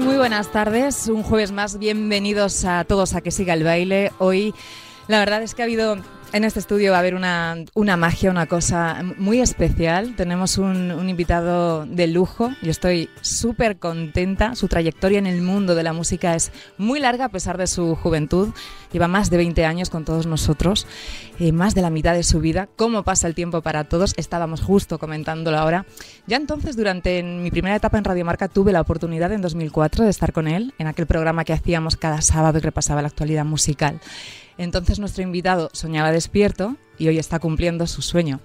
Muy buenas tardes. Un jueves más. Bienvenidos a todos a que siga el baile. Hoy, la verdad es que ha habido en este estudio va a haber una, una magia, una cosa muy especial. Tenemos un, invitado de lujo. Yo estoy súper contenta. Su trayectoria en el mundo de la música es muy larga a pesar de su juventud. Lleva más de 20 años con todos nosotros, eh, más de la mitad de su vida. ¿Cómo pasa el tiempo para todos? Estábamos justo comentándolo ahora. Ya entonces, durante mi primera etapa en Radio Marca, tuve la oportunidad en 2004 de estar con él en aquel programa que hacíamos cada sábado y repasaba la actualidad musical. Entonces nuestro invitado soñaba despierto y hoy está cumpliendo su sueño.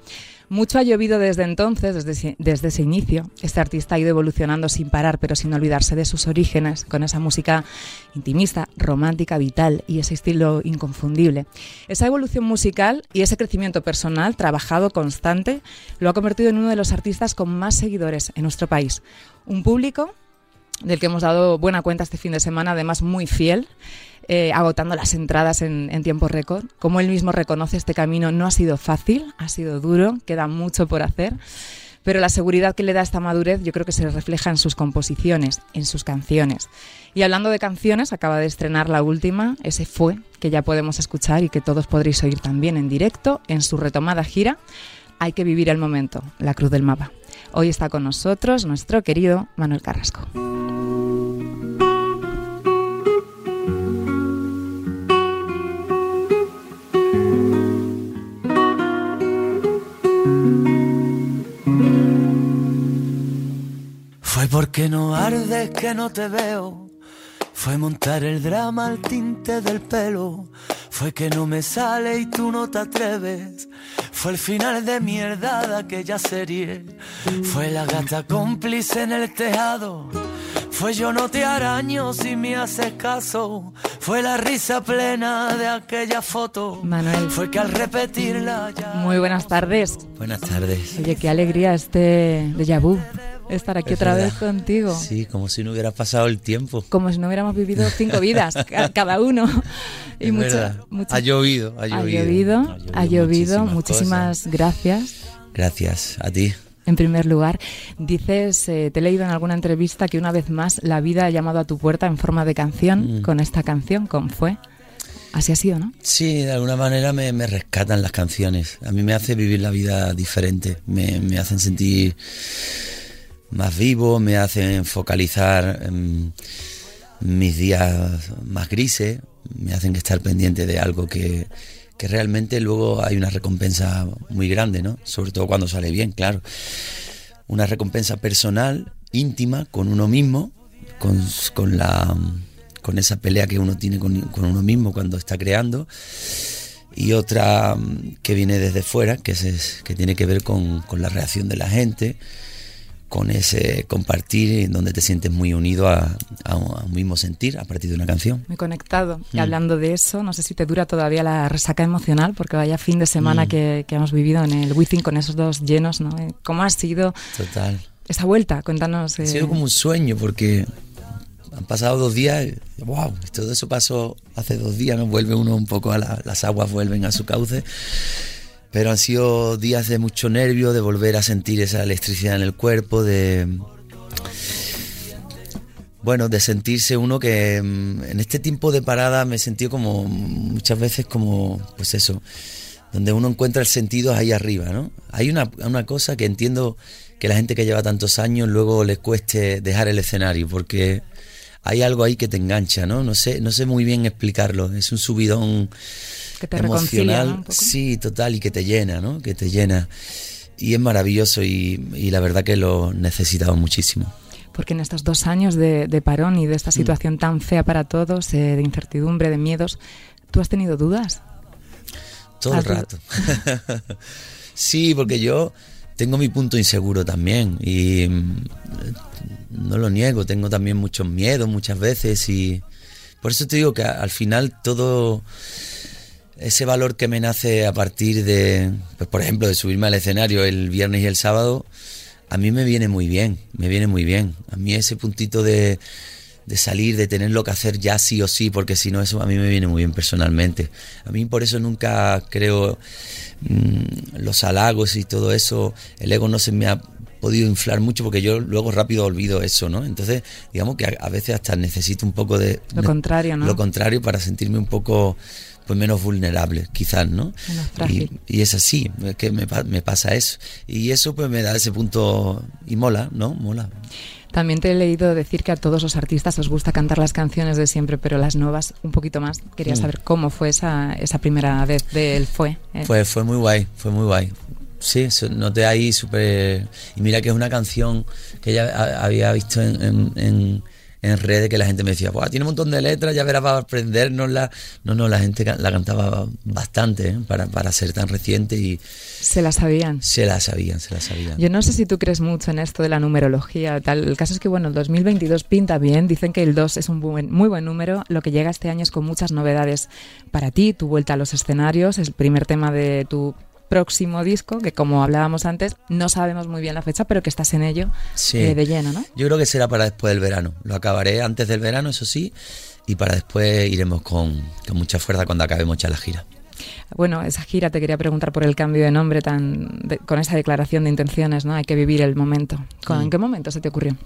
Mucho ha llovido desde entonces, desde desde ese, inicio. Este artista ha ido evolucionando sin parar, pero sin olvidarse de sus orígenes, con esa música intimista, romántica, vital y ese estilo inconfundible. Esa evolución musical y ese crecimiento personal, trabajado, constante, lo ha convertido en uno de los artistas con más seguidores en nuestro país. Un público del que hemos dado buena cuenta este fin de semana, además muy fiel. Eh, agotando las entradas en, en tiempo récord. Como él mismo reconoce, este camino no ha sido fácil, ha sido duro, queda mucho por hacer, pero la seguridad que le da esta madurez yo creo que se refleja en sus composiciones, en sus canciones. Y hablando de canciones, acaba de estrenar la última, ese fue, que ya podemos escuchar y que todos podréis oír también en directo en su retomada gira. Hay que vivir el momento, la cruz del mapa. Hoy está con nosotros nuestro querido Manuel Carrasco. Fue porque no ardes que no te veo. Fue montar el drama al tinte del pelo. Fue que no me sale y tú no te atreves. Fue el final de mierda de aquella serie. Fue la gata cómplice en el tejado. Fue yo no te araño si me haces caso. Fue la risa plena de aquella foto. Manuel. Fue que al repetirla ya. Muy buenas tardes. Buenas tardes. Oye, qué alegría este déjà vu. Estar aquí Es otra verdad. vez contigo. Sí, como si no hubiera pasado el tiempo. Como si no hubiéramos vivido cinco vidas, ca- cada uno. Y mucho- mucho- Ha llovido, ha ha llovido. llovido, ha llovido. muchísimas Muchísimas cosas. gracias. Gracias a ti. En primer lugar, dices, eh, te he leído en alguna entrevista que una vez más la vida ha llamado a tu puerta en forma de canción, Mm. con esta canción, con Fue. Así ha sido, ¿no? Sí, de alguna manera me, me rescatan las canciones. A mí me hace vivir la vida diferente. Me, me hacen sentir más vivo, me hacen focalizar em, mis días más grises, me hacen estar pendiente de algo que, que realmente luego hay una recompensa muy grande, ¿no? Sobre todo cuando sale bien, claro. Una recompensa personal, íntima, con uno mismo, con, con la con esa pelea que uno tiene con, con uno mismo cuando está creando y otra mm, que viene desde fuera, que, es, que tiene que ver con, con la reacción de la gente, con ese compartir donde te sientes muy unido a, a un, mismo sentir a partir de una canción. Muy conectado. Y Mm. hablando de eso, no sé si te dura todavía la resaca emocional, porque vaya fin de semana Mm. que, que hemos vivido en el Wizzing con esos dos llenos, ¿no? Eh, ¿Cómo ha sido Total. esa vuelta? Cuéntanos. Ha eh, sido como un sueño porque han pasado dos días, y, wow, todo eso pasó hace dos días, ¿no? Vuelve uno un poco a la- las aguas, vuelven a su cauce. Pero han sido días de mucho nervio, de volver a sentir esa electricidad en el cuerpo, de. Bueno, de sentirse uno que mm, en este tiempo de parada me he sentido como muchas veces como, pues eso, donde uno encuentra el sentido ahí arriba, ¿no? Hay una, una cosa que entiendo que la gente que lleva tantos años luego les cueste dejar el escenario, porque hay algo ahí que te engancha, ¿no? No sé, no sé muy bien explicarlo. Es un subidón que te reconcilia, ¿no? Un poco. sí, total, y que te llena, ¿no? Que te llena. Y es maravilloso y, y la verdad que lo necesitaba muchísimo. Porque en estos dos años de, de parón y de Mm. esta situación tan fea para todos, eh, de incertidumbre, de miedos, ¿tú has tenido dudas? Todo el ¿Has dud- rato. sí, porque yo tengo mi punto inseguro también y mm, no lo niego, tengo también muchos miedos muchas veces y Por eso te digo que al final todo ese valor que me nace a partir de, pues por ejemplo, de subirme al escenario el viernes y el sábado, a mí me viene muy bien, me viene muy bien. A mí ese puntito de, de salir, de tenerlo que hacer ya sí o sí, porque si no eso a mí me viene muy bien personalmente. A mí por eso nunca creo mm, los halagos y todo eso, el ego no se me ha podido inflar mucho porque yo luego rápido olvido eso, ¿no? Entonces, digamos que a, a veces hasta necesito un poco de... Lo contrario, ¿no? Lo contrario para sentirme un poco pues menos vulnerable, quizás, ¿no? Menos. Y, y es así, es que me, me pasa eso. Y eso pues me da ese punto y mola, ¿no? Mola. También te he leído decir que a todos los artistas os gusta cantar las canciones de siempre, pero las nuevas un poquito más. Quería Mm. saber cómo fue esa, esa primera vez del Fue. eh. Fue, fue muy guay, fue muy guay. Sí, noté ahí súper... Y mira que es una canción que ya ha- había visto en, en, en- en redes que la gente me decía, Buah, tiene un montón de letras, ya verás para aprendernosla. No, no, la gente la cantaba bastante ¿eh? para, para ser tan reciente y Se la sabían. se la sabían, se la sabían. Yo no sé si tú crees mucho en esto de la numerología. Tal. El caso es que, bueno, el 2022 pinta bien. Dicen que el 2 es un buen- muy buen número. Lo que llega este año es con muchas novedades para ti. Tu vuelta a los escenarios, el primer tema de tu próximo disco, que como hablábamos antes, no sabemos muy bien la fecha, pero que estás en ello Sí. eh, de lleno, ¿no? Yo creo que será para después del verano. Lo acabaré antes del verano, eso sí, y para después iremos con, con mucha fuerza cuando acabemos ya la gira. Bueno, esa gira te quería preguntar por el cambio de nombre tan de- con esa declaración de intenciones, ¿no? Hay que vivir el momento. ¿Con- ¿En qué momento se te ocurrió?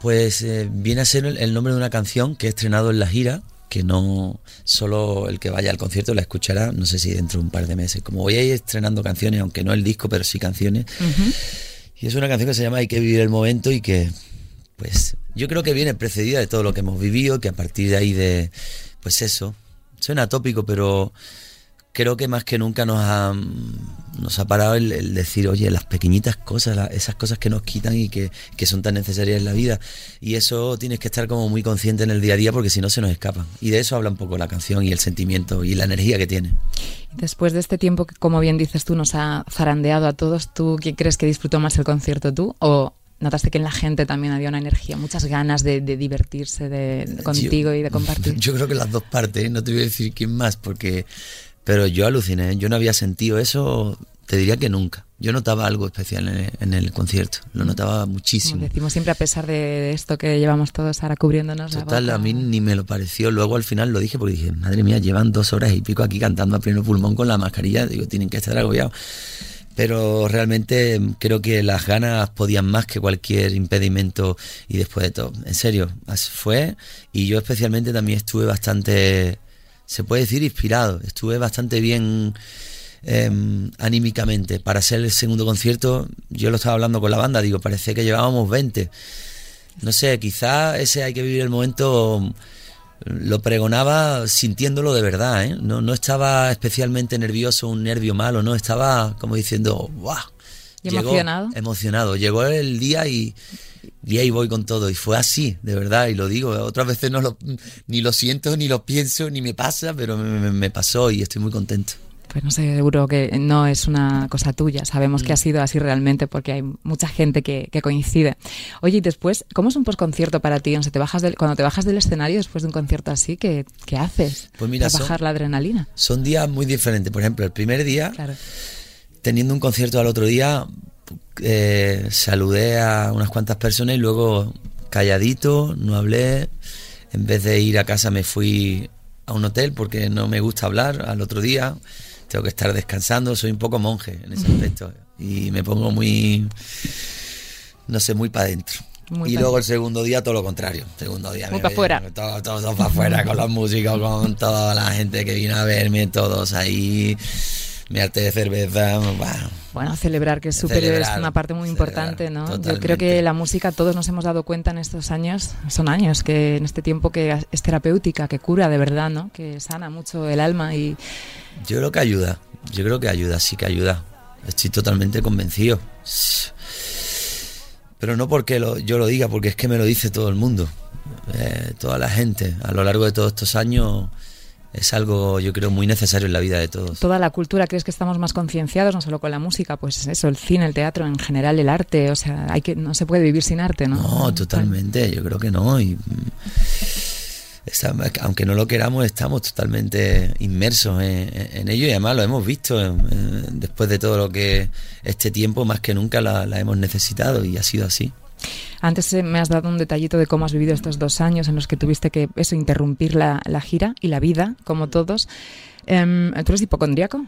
Pues eh, viene a ser el, el nombre de una canción que he estrenado en la gira, que no solo el que vaya al concierto la escuchará, no sé si dentro de un par de meses. Como voy a ir estrenando canciones, aunque no el disco, pero sí canciones. Y es una canción que se llama Hay que vivir el momento y que, pues, yo creo que viene precedida de todo lo que hemos vivido, que a partir de ahí de, pues eso, suena tópico, pero creo que más que nunca nos ha, nos ha parado el, el decir, oye, las pequeñitas cosas, la- esas cosas que nos quitan y que, que son tan necesarias en la vida. Y eso tienes que estar como muy consciente en el día a día porque si no se nos escapan. Y de eso habla un poco la canción y el sentimiento y la energía que tiene. Después de este tiempo que, como bien dices tú, nos ha zarandeado a todos, ¿tú quién crees que disfrutó más el concierto tú? ¿O notaste que en la gente también había una energía, muchas ganas de, de divertirse de, de- contigo y de compartir? Yo creo que las dos partes, ¿eh? no te voy a decir quién más, porque. Pero yo aluciné, yo no había sentido eso, te diría que nunca. Yo notaba algo especial en el, en el concierto, lo notaba Como muchísimo. decimos siempre, a pesar de esto que llevamos todos ahora cubriéndonos la Total, boca. a mí ni me lo pareció. Luego al final lo dije porque dije, madre mía, llevan dos horas y pico aquí cantando a pleno pulmón con la mascarilla. Digo, tienen que estar agobiados. Pero realmente mm, creo que las ganas podían más que cualquier impedimento y después de todo. En serio, así fue. Y yo especialmente también estuve bastante, se puede decir, inspirado. Estuve bastante bien eh, anímicamente. Para ser el segundo concierto, yo lo estaba hablando con la banda, digo, parece que llevábamos 20. No sé, quizá ese hay que vivir el momento lo pregonaba sintiéndolo de verdad, ¿eh? No, no estaba especialmente nervioso, un nervio malo, no, estaba como diciendo, ¡guau! ¿Y Llegó- emocionado? Emocionado. Llegó el día y, y ahí voy con todo. Y fue así, de verdad, y lo digo. Otras veces no lo, ni lo siento, ni lo pienso, ni me pasa, pero me, pasó y estoy muy contento. Pues no sé, seguro que no es una cosa tuya. Sabemos Mm. que ha sido así realmente porque hay mucha gente que, que coincide. Oye, y después, ¿cómo es un postconcierto para ti? O sea, te bajas del, cuando te bajas del escenario después de un concierto así, ¿qué, qué haces? Pues mira, Para son- bajar la adrenalina. Son días muy diferentes. Por ejemplo, el primer día, Claro. teniendo un concierto al otro día, eh, saludé a unas cuantas personas y luego calladito, no hablé. En vez de ir a casa me fui a un hotel porque no me gusta hablar al otro día. Tengo que estar descansando, soy un poco monje en ese aspecto. Y me pongo muy, no sé, muy para adentro. Muy y luego el segundo día todo lo contrario. Segundo día Muy me pa' voy- fuera. Todo, todo, todo para afuera con los músicos, con toda la gente que vino a verme, todos ahí. Mi arte de cerveza, bueno, Bueno, celebrar que es súper es una parte muy celebrar, importante, ¿no? Yo creo que la música todos nos hemos dado cuenta en estos años, son años que en este tiempo que es terapéutica, que cura de verdad, ¿no? Que sana mucho el alma y Yo creo que ayuda, yo creo que ayuda, sí que ayuda. Estoy totalmente convencido. Pero no porque lo- yo lo diga, porque es que me lo dice todo el mundo. Eh, toda la gente, a lo largo de todos estos años, es algo, yo creo, muy necesario en la vida de todos. toda la cultura, ¿crees que estamos más concienciados, no solo con la música, pues eso, el cine, el teatro, en general el arte, o sea, hay que no se puede vivir sin arte, ¿no? No, totalmente, yo creo que no. Y, mm, está- aunque no lo queramos, estamos totalmente inmersos en, en ello y además lo hemos visto en- en- después de todo lo que este tiempo más que nunca la, la hemos necesitado y ha sido así. Antes eh, me has dado un detallito de cómo has vivido estos dos años en los que tuviste que eso interrumpir la, la gira y la vida, como todos. Em, ¿Tú eres hipocondríaco?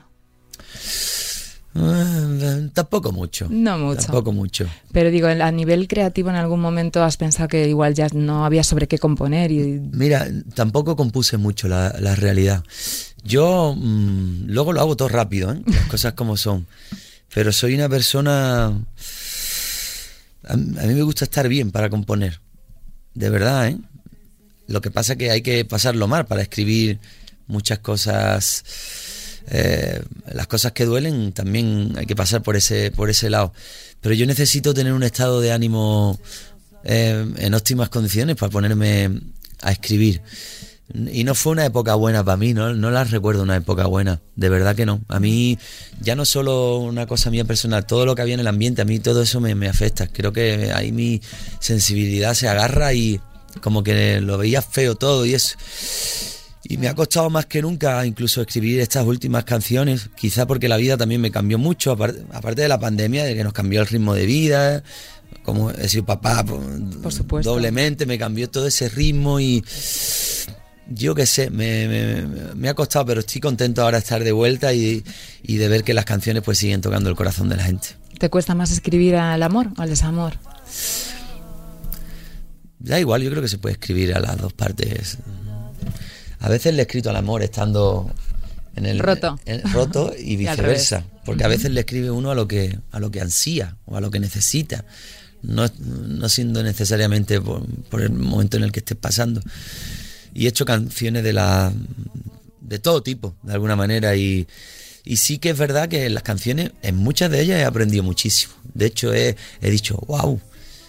Eh, tampoco mucho. No mucho. Tampoco mucho. Pero digo, a nivel creativo en algún momento has pensado que igual ya no había sobre qué componer y Mira, tampoco compuse mucho la, la realidad. Yo mm, luego lo hago todo rápido, ¿eh? las cosas como son. Pero soy una persona... A, mí me gusta estar bien para componer. De verdad, ¿eh? Lo que pasa es que hay que pasarlo mal para escribir muchas cosas. eh, las cosas que duelen también hay que pasar por ese, por ese lado. Pero yo necesito tener un estado de ánimo eh, en óptimas condiciones para ponerme a escribir. Y no fue una época buena para mí, ¿no? No la recuerdo una época buena, de verdad que no. A mí, ya no solo una cosa mía personal, todo lo que había en el ambiente, a mí todo eso me, me afecta. Creo que ahí mi sensibilidad se agarra y como que lo veía feo todo y eso. Y me ha costado más que nunca incluso escribir estas últimas canciones, quizá porque la vida también me cambió mucho, aparte, de la pandemia, de que nos cambió el ritmo de vida, como he sido papá Por supuesto. doblemente, me cambió todo ese ritmo y yo qué sé, me, me- me ha costado, pero estoy contento ahora de estar de vuelta y, y de ver que las canciones pues siguen tocando el corazón de la gente. ¿te cuesta más escribir al amor o al desamor? Da igual, yo creo que se puede escribir a las dos partes. A veces le he escrito al amor estando en el Roto. en- roto y viceversa, porque a veces le escribe uno a lo que a lo que ansía o a lo que necesita, no, no siendo necesariamente por, por el momento en el que estés pasando. Y he hecho canciones de la de todo tipo, de alguna manera y y sí que es verdad que en las canciones, en muchas de ellas he aprendido muchísimo. De hecho, he, he dicho, wow.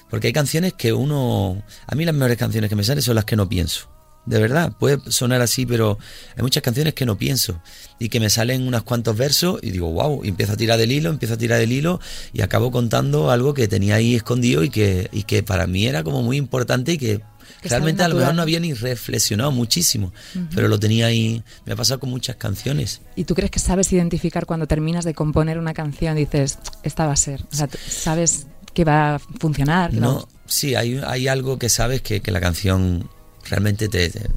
Porque hay canciones que uno... A mí las mejores canciones que me salen son las que no pienso. De verdad, puede sonar así, pero hay muchas canciones que no pienso. Y que me salen unos cuantos versos y digo, wow. Y empiezo a tirar del hilo, empiezo a tirar del hilo y acabo contando algo que tenía ahí escondido y que, y que para mí era como muy importante y que... Realmente a lo mejor no había ni reflexionado muchísimo, pero lo tenía ahí. Me ha pasado con muchas canciones. ¿Y tú crees que sabes identificar cuando terminas de componer una canción dices, esta va a ser? O sea, sabes que va a funcionar. No, sí, hay, hay algo que sabes que, que la canción realmente te, te-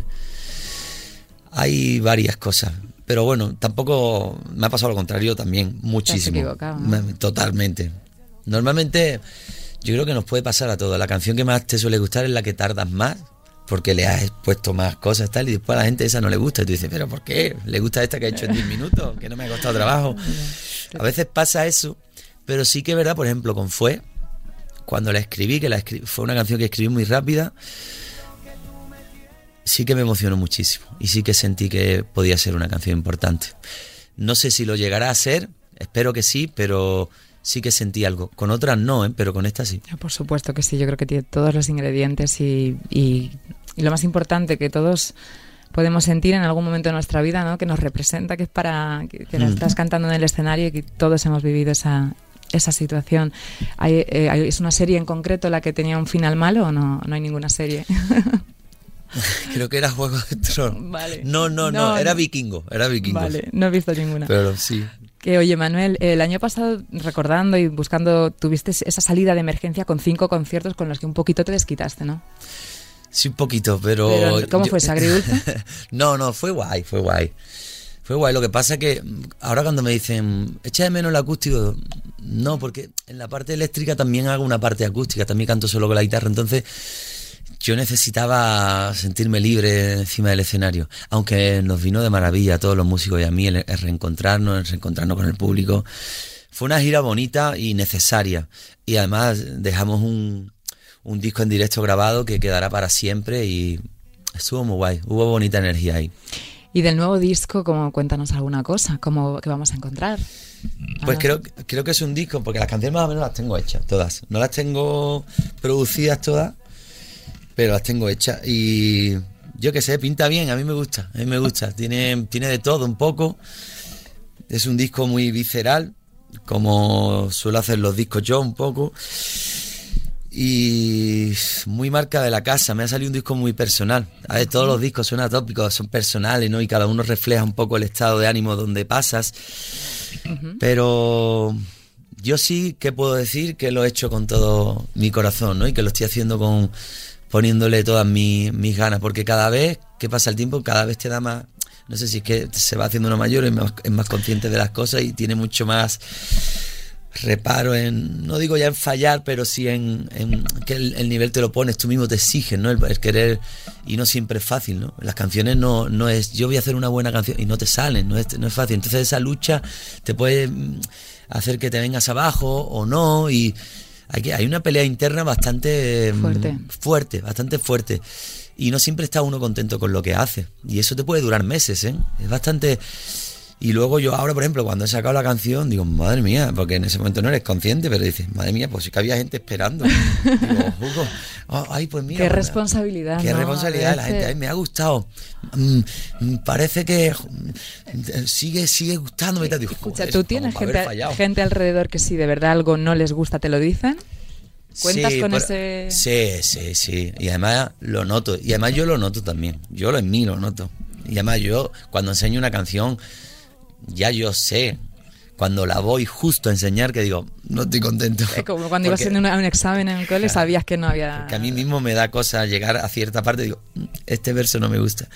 Hay varias cosas. Pero bueno, tampoco me ha pasado lo contrario también, muchísimo. equivocado, ¿no? Me- Totalmente. Normalmente yo creo que nos puede pasar a todos. La canción que más te suele gustar es la que tardas más, porque le has puesto más cosas tal, y después a la gente esa no le gusta. Y tú dices, ¿pero por qué? ¿Le gusta esta que he hecho en 10 minutos? Que no me ha costado trabajo. A veces pasa eso, pero sí que es verdad, por ejemplo, con Fue, cuando la escribí, que la escri- fue una canción que escribí muy rápida, sí que me emocionó muchísimo y sí que sentí que podía ser una canción importante. No sé si lo llegará a ser, espero que sí, pero sí que sentí algo. Con otras no, ¿eh? pero con esta sí. Por supuesto que sí, yo creo que tiene todos los ingredientes y, y- y lo más importante que todos podemos sentir en algún momento de nuestra vida, ¿no? Que nos representa, que es para que, que la Mm. estás cantando en el escenario y que todos hemos vivido esa esa situación. Hay, eh, hay- ¿Es una serie en concreto la que tenía un final malo o no? No hay ninguna serie. Creo que era Juego de Tronos. Vale. No, no, no, No, era vikingo, era vikingo. vale, no he visto ninguna. Pero sí. Que oye, Manuel, el año pasado, recordando y buscando, tuviste esa salida de emergencia con cinco conciertos con los que un poquito te desquitaste, ¿no? Sí, un poquito, pero... Pero, ¿cómo fue, ¿se agridulce? no, no, fue guay, fue guay. Fue guay. Lo que pasa que mm, ahora cuando me dicen, echa de menos el acústico, no, porque en la parte eléctrica también hago una parte acústica, también canto solo con la guitarra, entonces yo necesitaba sentirme libre encima del escenario, aunque nos vino de maravilla a todos los músicos y a mí el, el reencontrarnos, el reencontrarnos con el público. Fue una gira bonita y necesaria. Y además dejamos un, un disco en directo grabado que quedará para siempre y estuvo muy guay. Hubo bonita energía ahí. Y del nuevo disco, como cuéntanos alguna cosa, cómo que vamos a encontrar. Pues Ah, creo, creo que es un disco, porque las canciones más o menos las tengo hechas, todas. No las tengo producidas todas, pero las tengo hechas. Y yo qué sé, pinta bien, a mí me gusta, a mí me gusta. Tiene, tiene de todo un poco. Es un disco muy visceral, como suelo hacer los discos yo un poco. y muy marca de la casa. Me ha salido un disco muy personal. A ver, todos los discos son atópicos, son personales, ¿no? Y cada uno refleja un poco el estado de ánimo donde pasas. Pero yo sí que puedo decir que lo he hecho con todo mi corazón, ¿no? Y que lo estoy haciendo con poniéndole todas mi- mis ganas, porque cada vez que pasa el tiempo, cada vez te da más, no sé si es que se va haciendo uno mayor, es más, es más consciente de las cosas y tiene mucho más reparo en, no digo ya en fallar, pero sí en, en que el, el nivel te lo pones, tú mismo te exiges, ¿no? El, el querer, y no siempre es fácil, ¿no? Las canciones no, no es, yo voy a hacer una buena canción y no te salen, no es, no es fácil. Entonces esa lucha te puede mm, hacer que te vengas abajo o no, y hay, que, hay una pelea interna bastante mm, Fuerte. fuerte, bastante fuerte. Y no siempre está uno contento con lo que hace. Y eso te puede durar meses, ¿eh? Es bastante... Y luego yo ahora, por ejemplo, cuando he sacado la canción, digo, madre mía, porque en ese momento no eres consciente, pero dices, madre mía, pues sí que había gente esperando. digo, Hugo, oh, ay, pues mira. Qué responsabilidad, Qué ¿no? responsabilidad la gente. Ay, me ha gustado. Mm, mm, parece que mm, sigue, sigue gustándome. tal. Digo, Escucha, ¿tú tienes gente, gente alrededor que si de verdad algo no les gusta te lo dicen? ¿Cuentas Sí, con pero- ese...? Sí, sí, sí. Y además lo noto. Y además yo lo noto también. Yo lo en mí lo noto. Y además yo, cuando enseño una canción, ya yo sé. Cuando la voy justo a enseñar, que digo, no estoy contento. Es como cuando ibas haciendo un examen en el cole sabías que no había... que a mí mismo me da cosa llegar a cierta parte y digo, "Mm, este verso no me gusta.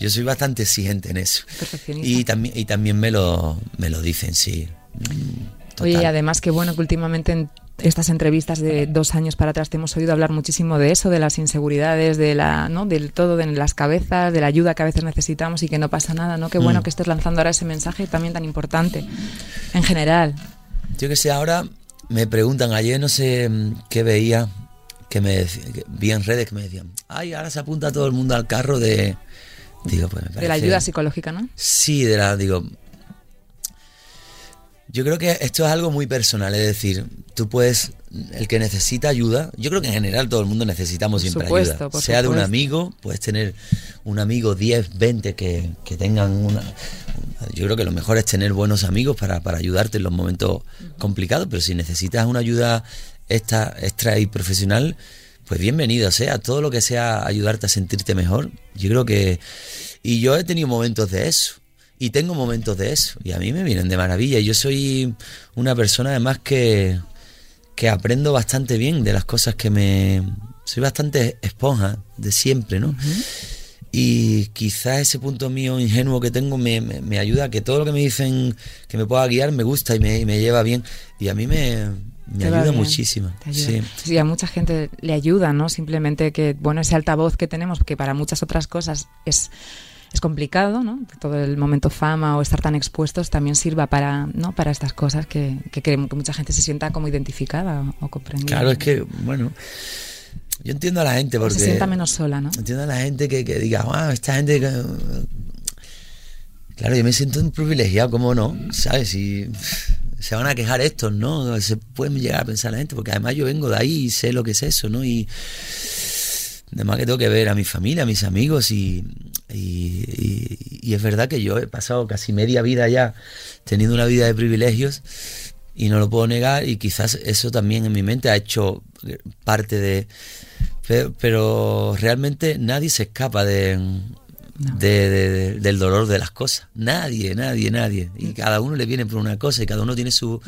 Yo soy bastante exigente en eso. Perfeccionista. Y también, y también me lo, me lo dicen, sí. Mm, Oye, y además que bueno que últimamente en estas entrevistas de dos años para atrás te hemos oído hablar muchísimo de eso, de las inseguridades, de la, ¿no? Del todo, de las cabezas, de la ayuda que a veces necesitamos y que no pasa nada, ¿no? Qué bueno Mm. que estés lanzando ahora ese mensaje también tan importante. En general. Yo que sé, ahora me preguntan, ayer no sé mm, qué veía, que me que vi en redes que me decían, ay, ahora se apunta todo el mundo al carro de... Digo, pues me De la parece- ayuda psicológica, ¿no? Sí, de la, digo. Yo creo que esto es algo muy personal, es decir, tú puedes, el que necesita ayuda, yo creo que en general todo el mundo necesitamos siempre supuesto, ayuda, sea de un amigo, puedes tener un amigo 10, 20 que, que tengan una... Yo creo que lo mejor es tener buenos amigos para, para ayudarte en los momentos complicados, pero si necesitas una ayuda extra, extra y profesional, pues bienvenido sea, todo lo que sea ayudarte a sentirte mejor, yo creo que... Y yo he tenido momentos de eso. Y tengo momentos de eso. Y a mí me vienen de maravilla. Yo soy una persona además que, que aprendo bastante bien de las cosas que me... Soy bastante esponja de siempre, ¿no? Y quizás ese punto mío ingenuo que tengo me, me- me ayuda a que todo lo que me dicen que me pueda guiar me gusta y me, y me lleva bien. Y a mí me, me ayuda muchísimo. ayuda. Sí. Sí, a mucha gente le ayuda, ¿no? Simplemente que, bueno, ese altavoz que tenemos, que para muchas otras cosas es, es complicado, ¿no? Todo el momento fama o estar tan expuestos también sirva para, ¿no? Para estas cosas que, que queremos que mucha gente se sienta como identificada o, o comprendida. Claro, es que, bueno, yo entiendo a la gente porque... se sienta menos sola, ¿no? Entiendo a la gente que, que diga, ah, esta gente. que-". Claro, yo me siento un privilegiado, ¿cómo no? ¿Sabes? Y se van a quejar estos, ¿no? Se pueden llegar a pensar la gente, porque además yo vengo de ahí y sé lo que es eso, ¿no? Y además que tengo que ver a mi familia, a mis amigos y, y, y- y es verdad que yo he pasado casi media vida ya teniendo una vida de privilegios y no lo puedo negar y quizás eso también en mi mente ha hecho parte de... Pero, pero realmente nadie se escapa de, de- de- de- del dolor de las cosas. Nadie, nadie, nadie. Y cada uno le viene por una cosa y cada uno tiene su,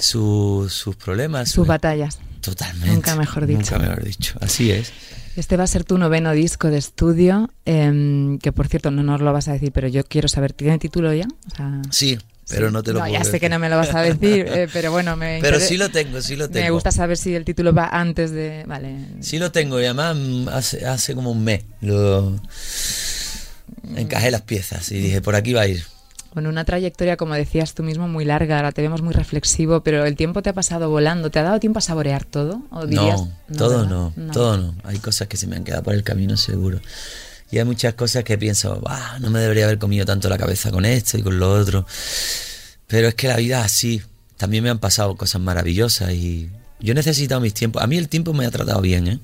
su- sus problemas. Sus batallas. Totalmente. Nunca mejor dicho. Nunca mejor dicho. Así es. Este va a ser tu noveno disco de estudio, em, que por cierto no nos lo vas a decir, pero yo quiero saber, ¿tiene título ya? O sea, Sí, pero no te lo puedo ya sé que no me lo vas a decir, eh, pero bueno, me Pero sí lo tengo, sí lo tengo. Me gusta saber si el título va antes de... Vale. Sí lo tengo y además mm, hace, hace como un mes lo encajé las piezas y dije, por aquí va a ir. Bueno, una trayectoria, como decías tú mismo, muy larga. Ahora te vemos muy reflexivo, pero el tiempo te ha pasado volando. ¿Te ha dado tiempo a saborear todo? ¿O dirías, No, todo no, todo no. Hay cosas que se me han quedado por el camino seguro. Y hay muchas cosas que pienso, "Bah, no me debería haber comido tanto la cabeza con esto y con lo otro. Pero es que la vida es así. También me han pasado cosas maravillosas y yo he necesitado mis tiempos. A mí el tiempo me ha tratado bien, ¿eh?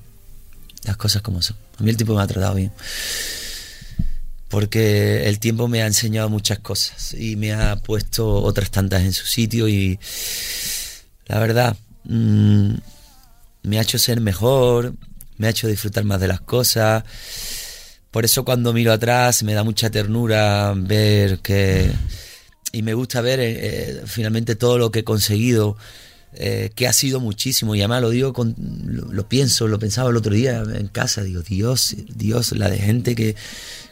Las cosas como son. A mí el tiempo me ha tratado bien. Porque el tiempo me ha enseñado muchas cosas y me ha puesto otras tantas en su sitio y la verdad, mm, me ha hecho ser mejor, me ha hecho disfrutar más de las cosas. Por eso cuando miro atrás me da mucha ternura ver que... Y me gusta ver eh, eh, finalmente todo lo que he conseguido, eh, que ha sido muchísimo. Y además lo digo, con, lo, lo pienso, lo pensaba el otro día en casa. Digo, Dios, Dios, la de gente que...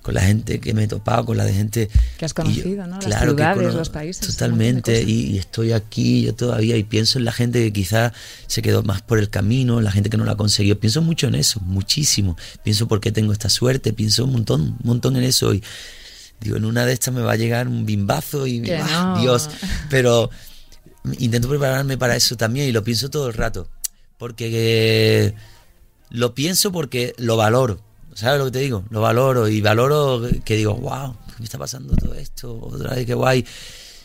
Con la gente que me he topado, con la de gente... Que has yo- conocido, ¿no? Las claro que cono- los países, Totalmente. Y, y estoy aquí yo todavía y pienso en la gente que quizás se quedó más por el camino, la gente que no lo ha conseguido. Pienso mucho en eso, muchísimo. Pienso por qué tengo esta suerte, pienso un montón, un montón en eso. Y digo, en una de estas me va a llegar un bimbazo y ¡ah, no. Dios. Pero intento prepararme para eso también y lo pienso todo el rato. Porque eh, lo pienso porque lo valoro. ¿Sabes lo que te digo? Lo valoro y valoro que digo, wow, me está pasando todo esto, otra vez, qué guay.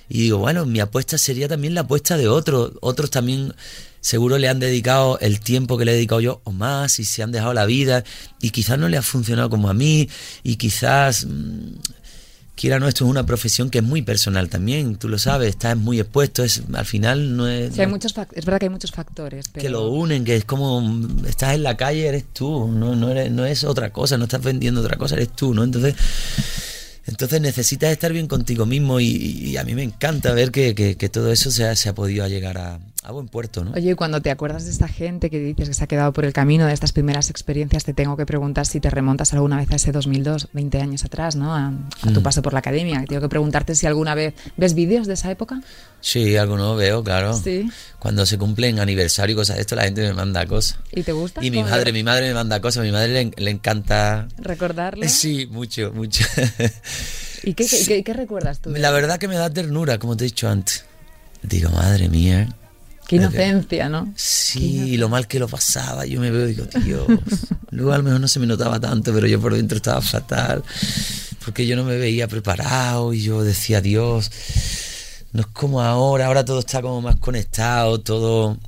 Y digo, bueno, mi apuesta sería también la apuesta de otros. Otros también seguro le han dedicado el tiempo que le he dedicado yo o más y se han dejado la vida y quizás no le ha funcionado como a mí y quizás, mm, quiera no, esto es una profesión que es muy personal también, tú lo sabes, estás muy expuesto, es al final no es... Sí, hay muchos es verdad que hay muchos factores. Pero... que lo unen, que es como estás en la calle, eres tú, no, no, eres, no es otra cosa, no estás vendiendo otra cosa, eres tú, ¿no? Entonces, entonces necesitas estar bien contigo mismo y, y a mí me encanta ver que, que- que todo eso se ha, se ha podido llegar a, a buen puerto, ¿no? Oye, y cuando te acuerdas de esta gente que dices que se ha quedado por el camino de estas primeras experiencias, te tengo que preguntar si te remontas alguna vez a ese 2002, 20 años atrás, ¿no? A, a tu Mm. paso por la academia. Tengo que preguntarte si alguna vez ves vídeos de esa época. Sí, algo no veo, claro. Sí. Cuando se cumplen aniversario y cosas de esto, la gente me manda cosas. ¿Y te gusta? Y mi ¿Cómo madre, mi madre me manda cosas, a mi madre le, le encanta... recordarlo? Sí, mucho, mucho. ¿Y qué, qué- qué- qué recuerdas tú? La verdad que me da ternura, como te he dicho antes. Digo, madre mía. Qué inocencia, ¿no? Sí, lo mal que lo pasaba, yo me veo y digo, Dios. Luego a lo mejor no se me notaba tanto, pero yo por dentro estaba fatal, porque yo no me veía preparado y yo decía, Dios, no es como ahora, ahora todo está como más conectado, todo...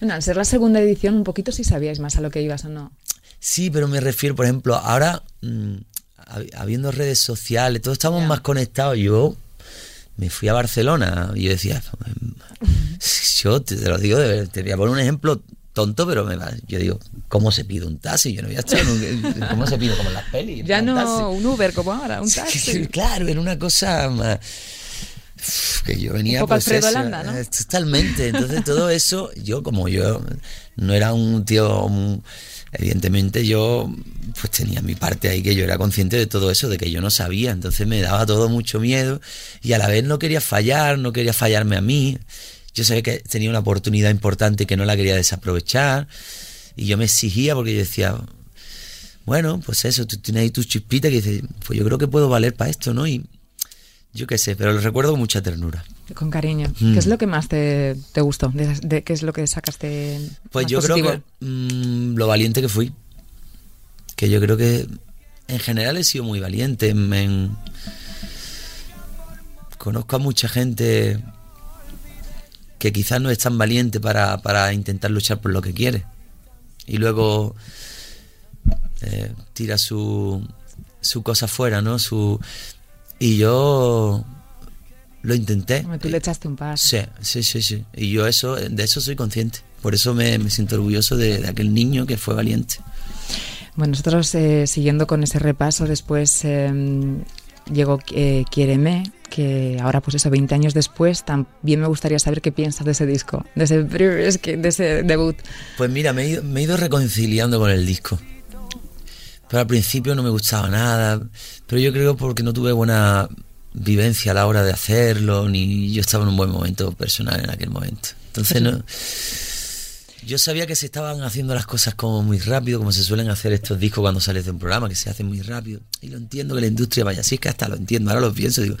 Bueno, al ser la segunda edición, un poquito sí sabíais más a lo que ibas o no. Sí, pero me refiero, por ejemplo, ahora, mm, hab- habiendo redes sociales, todos estamos más conectados, yo me fui a Barcelona y yo decía, yo te, te lo digo, te voy a poner un ejemplo tonto, pero me va, yo digo, ¿cómo se pide un taxi? Yo no voy a estar en un- ¿Cómo se pide? Como en las pelis. Ya no taxi. un Uber como ahora, un Sí, taxi. claro, era una cosa más que yo venía poco pues Alfredo eso, Landa, ¿no? eh, totalmente entonces todo eso yo como yo no era un tío un- evidentemente yo pues tenía mi parte ahí que yo era consciente de todo eso de que yo no sabía entonces me daba todo mucho miedo y a la vez no quería fallar no quería fallarme a mí yo sabía que tenía una oportunidad importante que no la quería desaprovechar y yo me exigía porque yo decía bueno, pues eso, tú tienes ahí tu chispita que dices, pues yo creo que puedo valer para esto, ¿no? Y yo qué sé, pero lo recuerdo con mucha ternura. Con cariño. Mm. ¿Qué es lo que más te, te gustó? De, esas- de- ¿Qué es lo que sacaste? Pues más yo positivo? creo que mm, lo valiente que fui. Que yo creo que en general he sido muy valiente. Conozco a mucha gente que quizás no es tan valiente para, para intentar luchar por lo que quiere. Y luego eh, tira su, su cosa fuera, ¿no? Su, y yo lo intenté. Tú le echaste un paso. Sí, sí, sí, sí. Y yo eso, de eso soy consciente. Por eso me, me siento orgulloso de, de aquel niño que fue valiente. Bueno, nosotros eh, siguiendo con ese repaso, después eh, llegó eh, Quiéreme, que ahora pues eso, 20 años después, también me gustaría saber qué piensas de ese disco, de ese, de debut. Pues mira, me he, ido, reconciliando con el disco. Pero al principio no me gustaba nada. Pero yo creo porque no tuve buena vivencia a la hora de hacerlo, ni yo estaba en un buen momento personal en aquel momento. Entonces no. Yo sabía que se estaban haciendo las cosas como muy rápido, como se suelen hacer estos discos cuando sales de un programa, que se hacen muy rápido. Y lo entiendo que la industria vaya así, es que hasta lo entiendo. Ahora lo pienso, digo,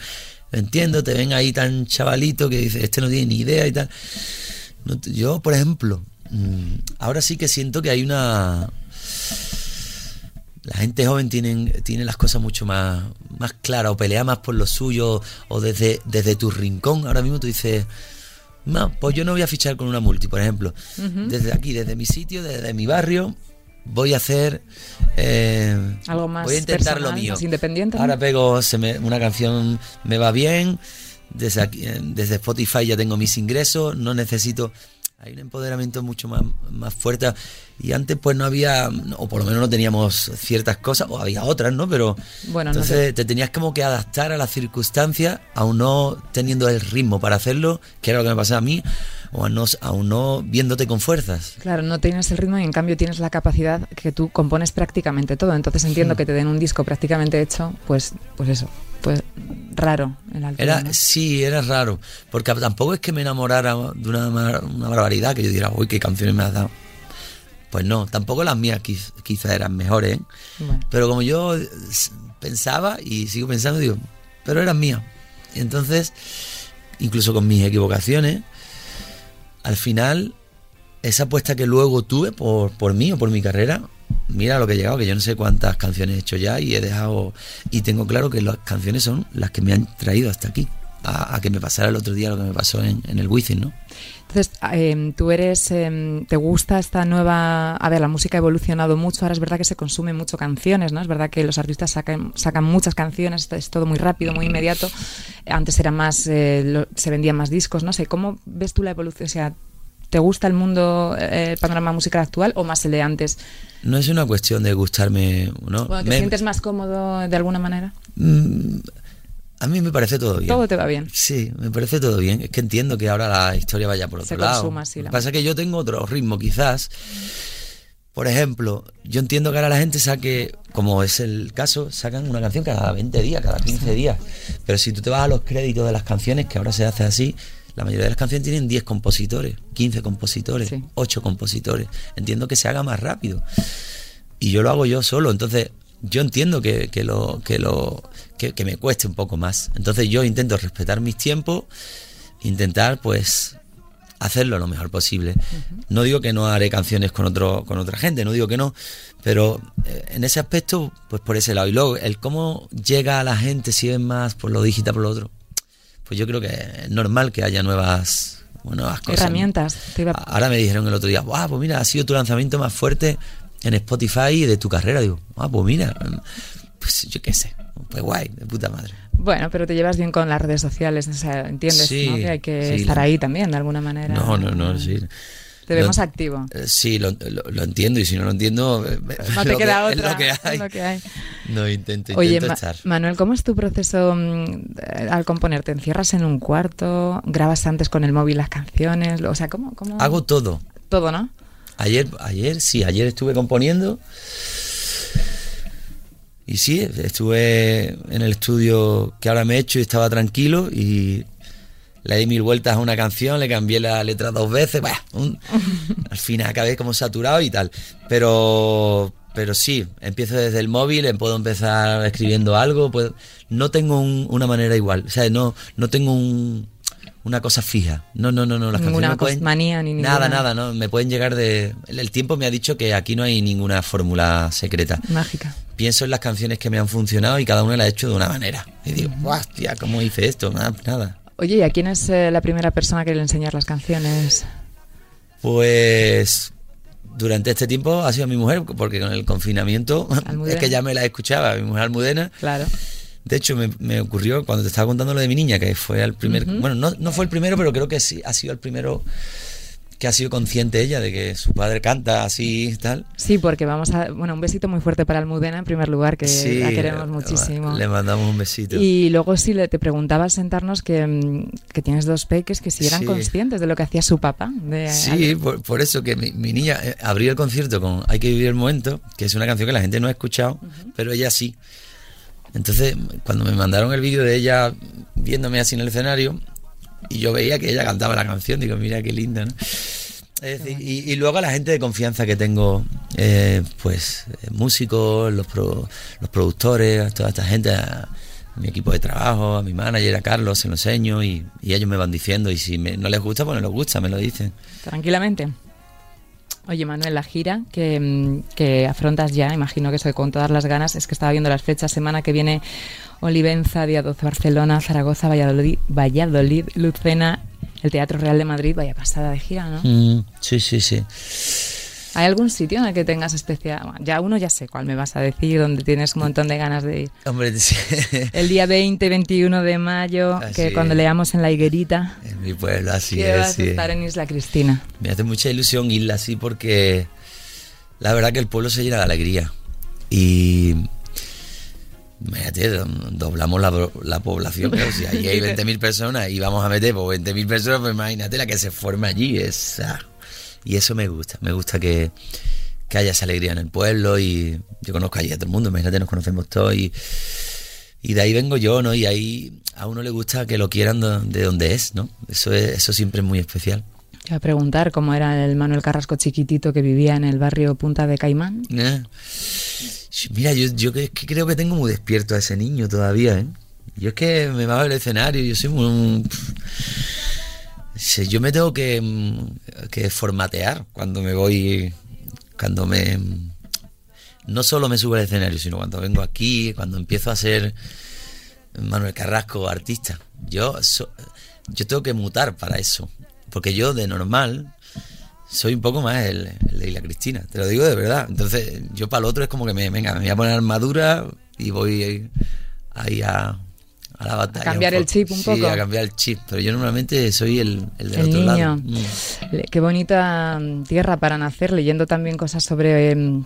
entiendo, te ven ahí tan chavalito que dices, este no tiene ni idea y tal. No yo, por ejemplo, mm, ahora sí que siento que hay una. La gente joven tiene, tiene las cosas mucho más, más claras, o pelea más por lo suyo, o desde, desde tu rincón. Ahora mismo tú dices, no, pues yo no voy a fichar con una multi, por ejemplo. Desde aquí, desde mi sitio, desde mi barrio, voy a hacer. eh, Algo más Voy a intentar personal, lo mío. más independiente, ¿no? Ahora pego, se me- una canción me va bien, desde, aquí, eh, desde Spotify ya tengo mis ingresos, no necesito. Hay un empoderamiento mucho más, más fuerte. Y antes pues no había, o por lo menos no teníamos ciertas cosas, o había otras, ¿no? Pero Bueno, no entonces te tenías como que adaptar a las circunstancias, aún no teniendo el ritmo para hacerlo, que era lo que me pasaba a mí, o a no- aún no viéndote con fuerzas. Claro, no tienes el ritmo y en cambio tienes la capacidad que tú compones prácticamente todo. Entonces entiendo que te den un disco prácticamente hecho, pues, pues eso, pues raro el altura, Era, ¿no? sí, era raro, porque tampoco es que me enamorara de una, barbaridad, que yo diera, uy, qué canciones me has dado. Pues no, tampoco las mías quiz- quizás eran mejores, ¿eh? Bueno. pero como yo eh, pensaba y sigo pensando, digo, pero eran mías. Entonces, incluso con mis equivocaciones, al final, esa apuesta que luego tuve por, por mí o por mi carrera, mira lo que he llegado, que yo no sé cuántas canciones he hecho ya y he dejado, y tengo claro que las canciones son las que me han traído hasta aquí, a, a que me pasara el otro día lo que me pasó en, en el Wizzing, ¿no? Entonces, eh, tú eres, eh, ¿te gusta esta nueva... A ver, la música ha evolucionado mucho, ahora es verdad que se consumen mucho canciones, ¿no? Es verdad que los artistas sacan, sacan muchas canciones, es todo muy rápido, muy inmediato. Antes era más, eh, lo- se vendían más discos, no sé, ¿cómo ves tú la evolución? O sea, ¿te gusta el mundo, eh, el panorama musical actual o más el de antes? No es una cuestión de gustarme, ¿no? Bueno, ¿te Me- sientes más cómodo de alguna manera? Mm, a mí me parece todo bien. Todo te va bien. Sí, me parece todo bien. Es que entiendo que ahora la historia vaya por Se otro lado. consuma así Lo que pasa es que yo tengo otro ritmo, quizás. Por ejemplo, yo entiendo que ahora la gente saque, como es el caso, sacan una canción cada 20 días, cada 15 días. Pero si tú te vas a los créditos de las canciones, que ahora se hace así, la mayoría de las canciones tienen 10 compositores, 15 compositores, Sí. 8 compositores. Entiendo que se haga más rápido y yo lo hago yo solo. Entonces, yo entiendo que, que lo, que lo, que, que me cueste un poco más. Entonces yo intento respetar mis tiempos, intentar pues hacerlo lo mejor posible. No digo que no haré canciones con otro, con otra gente, no digo que no, pero eh, en ese aspecto, pues por ese lado. Y luego, el cómo llega a la gente, si es más por lo digital, por lo otro, pues yo creo que es normal que haya nuevas, nuevas cosas. Herramientas. Te iba- Ahora me dijeron el otro día, "Buah, pues mira, ha sido tu lanzamiento más fuerte en Spotify de tu carrera. Digo, ah, pues mira, pues yo qué sé, pues guay, de puta madre. Bueno, pero te llevas bien con las redes sociales, o sea, entiendes Sí, ¿no? que hay que sí, estar la- ahí también, de alguna manera. No, no, no, sí. Te vemos activo. Eh, Sí, lo, lo- lo entiendo y si no lo entiendo, No te queda que- otra. Es lo que es hay. lo que hay. No, intento, intento Oye, Ma-. Manuel, ¿cómo es tu proceso mm, eh, al componer? ¿Te encierras en un cuarto? ¿Grabas antes con el móvil las canciones? O sea, ¿cómo? cómo? Hago todo. todo, ¿no? Ayer, ayer, sí, ayer estuve componiendo. Y sí, estuve en el estudio que ahora me he hecho y estaba tranquilo y le di mil vueltas a una canción, le cambié la letra dos veces, bah, un- al final acabé como saturado y tal. Pero, pero sí, empiezo desde el móvil, em- puedo empezar escribiendo algo, puedo- no tengo un- una manera igual, o sea, no, no tengo un- una cosa fija. No, no, no, no, las Ninguna canciones pueden- manía ni Nada, nada, no, me pueden llegar de... El el tiempo me ha dicho que aquí no hay ninguna fórmula secreta. Mágica. Pienso en las canciones que me han funcionado y cada una la he hecho de una manera. Y digo, hostia, ¿cómo hice esto? Nada, nada. Oye, ¿y a quién es eh, la primera persona que le enseñas las canciones? Pues durante este tiempo ha sido mi mujer, porque con el confinamiento Almudena. es que ya me la escuchaba, mi mujer Almudena. Claro. De hecho, me, me ocurrió cuando te estaba contando lo de mi niña, que fue el primer... Bueno, no, no fue el primero, pero creo que sí ha sido el primero que ha sido consciente ella de que su padre canta así y tal. Sí, porque vamos a... Bueno, un besito muy fuerte para Almudena en primer lugar, que Sí, la queremos muchísimo. Le mandamos un besito. Y luego sí le, te preguntaba al sentarnos que, mm, que tienes dos peques que si eran Sí. conscientes de lo que hacía su papá. De, Sí, por, por eso que mi, mi niña eh, abrió el concierto con Hay que vivir el momento, que es una canción que la gente no ha escuchado, pero ella sí. Entonces, cuando me mandaron el vídeo de ella viéndome así en el escenario, y yo veía que ella cantaba la canción, digo, mira qué linda, ¿no? Es decir, y, y luego a la gente de confianza que tengo, eh, pues eh, músicos, los, pro- los productores, toda esta gente, a, a mi equipo de trabajo, a mi manager, a Carlos, se lo enseño y, y ellos me van diciendo. Y si me- no les gusta, pues no les gusta, me lo dicen. Tranquilamente. Oye, Manuel, la gira que, mm, que afrontas ya, imagino que eso con todas las ganas, es que estaba viendo las fechas, semana que viene Olivenza, día 12 Barcelona, Zaragoza, Valladolid, Valladolid, Lucena, el Teatro Real de Madrid, vaya pasada de gira, ¿no? Mm, sí, sí, sí. ¿Hay algún sitio en el que tengas especial? bueno, ya uno ya sé cuál me vas a decir, donde tienes un montón de ganas de ir. Hombre, sí, El día 20, 21 de mayo, Así que es. cuando leamos en la higuerita, en mi pueblo así que es. vas a estar en Isla Cristina. Me hace mucha ilusión irla así porque la verdad que el pueblo se llena de alegría. Y imagínate, do- doblamos la, la población. pero si allí hay 20.000 personas y vamos a meter por 20.000 personas, pues imagínate la que se forma allí. Es, ah, y eso me gusta. Me gusta que, que haya esa alegría en el pueblo. Y yo conozco allí a todo el mundo. Imagínate, nos conocemos todos. Y, y de ahí vengo yo, ¿no? Y ahí a uno le gusta que lo quieran de donde es, ¿no? Eso, es, eso siempre es muy especial. Te iba a preguntar cómo era el Manuel Carrasco chiquitito que vivía en el barrio Punta de Caimán. Eh. Mira, yo, yo que, que creo que tengo muy despierto a ese niño todavía, ¿eh? Yo es que me va al escenario, yo soy muy... Sí, Yo me tengo que, mm, que formatear cuando me voy, cuando me... No solo me subo al escenario, sino cuando vengo aquí, cuando empiezo a ser Manuel Carrasco artista. Yo, yo tengo que mutar para eso, porque yo de normal soy un poco más el, de Isla Cristina, te lo digo de verdad. Entonces, yo para el otro es como que me, venga, me voy a poner armadura y voy ahí a, a la batalla. cambiar un el chip un Sí, poco. a cambiar el chip. Pero yo normalmente soy el, el del El otro niño. lado. Mm. Qué bonita mm, tierra para nacer, leyendo también cosas sobre mm,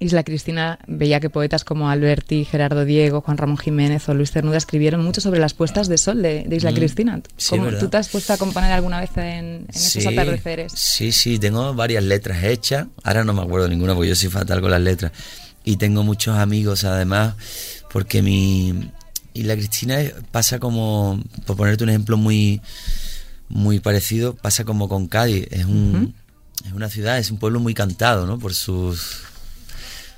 Isla Cristina. Veía que poetas como Alberti, Gerardo Diego, Juan Ramón Jiménez o Luis Cernuda escribieron mucho sobre las puestas de sol de, de Isla Mm. Cristina. Sí, ¿Cómo- ¿verdad? ¿Tú te has puesto a componer alguna vez en, en esos atardeceres? Sí, sí, tengo varias letras hechas. Ahora no me acuerdo ninguna porque yo soy fatal con las letras. Y tengo muchos amigos además, porque mi Isla Cristina es- pasa como, por ponerte un ejemplo muy, muy parecido, pasa como con Cádiz. Es, un, es una ciudad, es un pueblo muy cantado, ¿no? Por sus,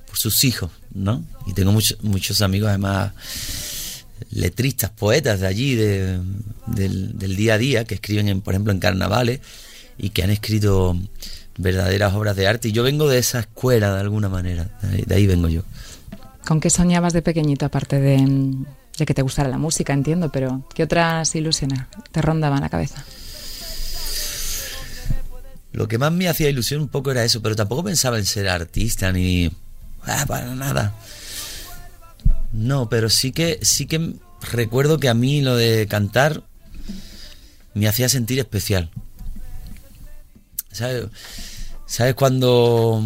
por sus hijos, ¿no? Y tengo muchos muchos amigos además letristas, poetas de allí, de- del, del día a día, que escriben, en, por ejemplo, en carnavales y que han escrito verdaderas obras de arte. Y yo vengo de esa escuela de alguna manera, de ahí, de ahí vengo yo. ¿Con qué soñabas de pequeñito, aparte de, que te gustara la música, entiendo, pero qué otras ilusiones te rondaban la cabeza? Lo que más me hacía ilusión un poco era eso, pero tampoco pensaba en ser artista ni ah, para nada. No, pero sí que sí que recuerdo que a mí lo de cantar me hacía sentir especial. ¿Sabes? ¿Sabes cuando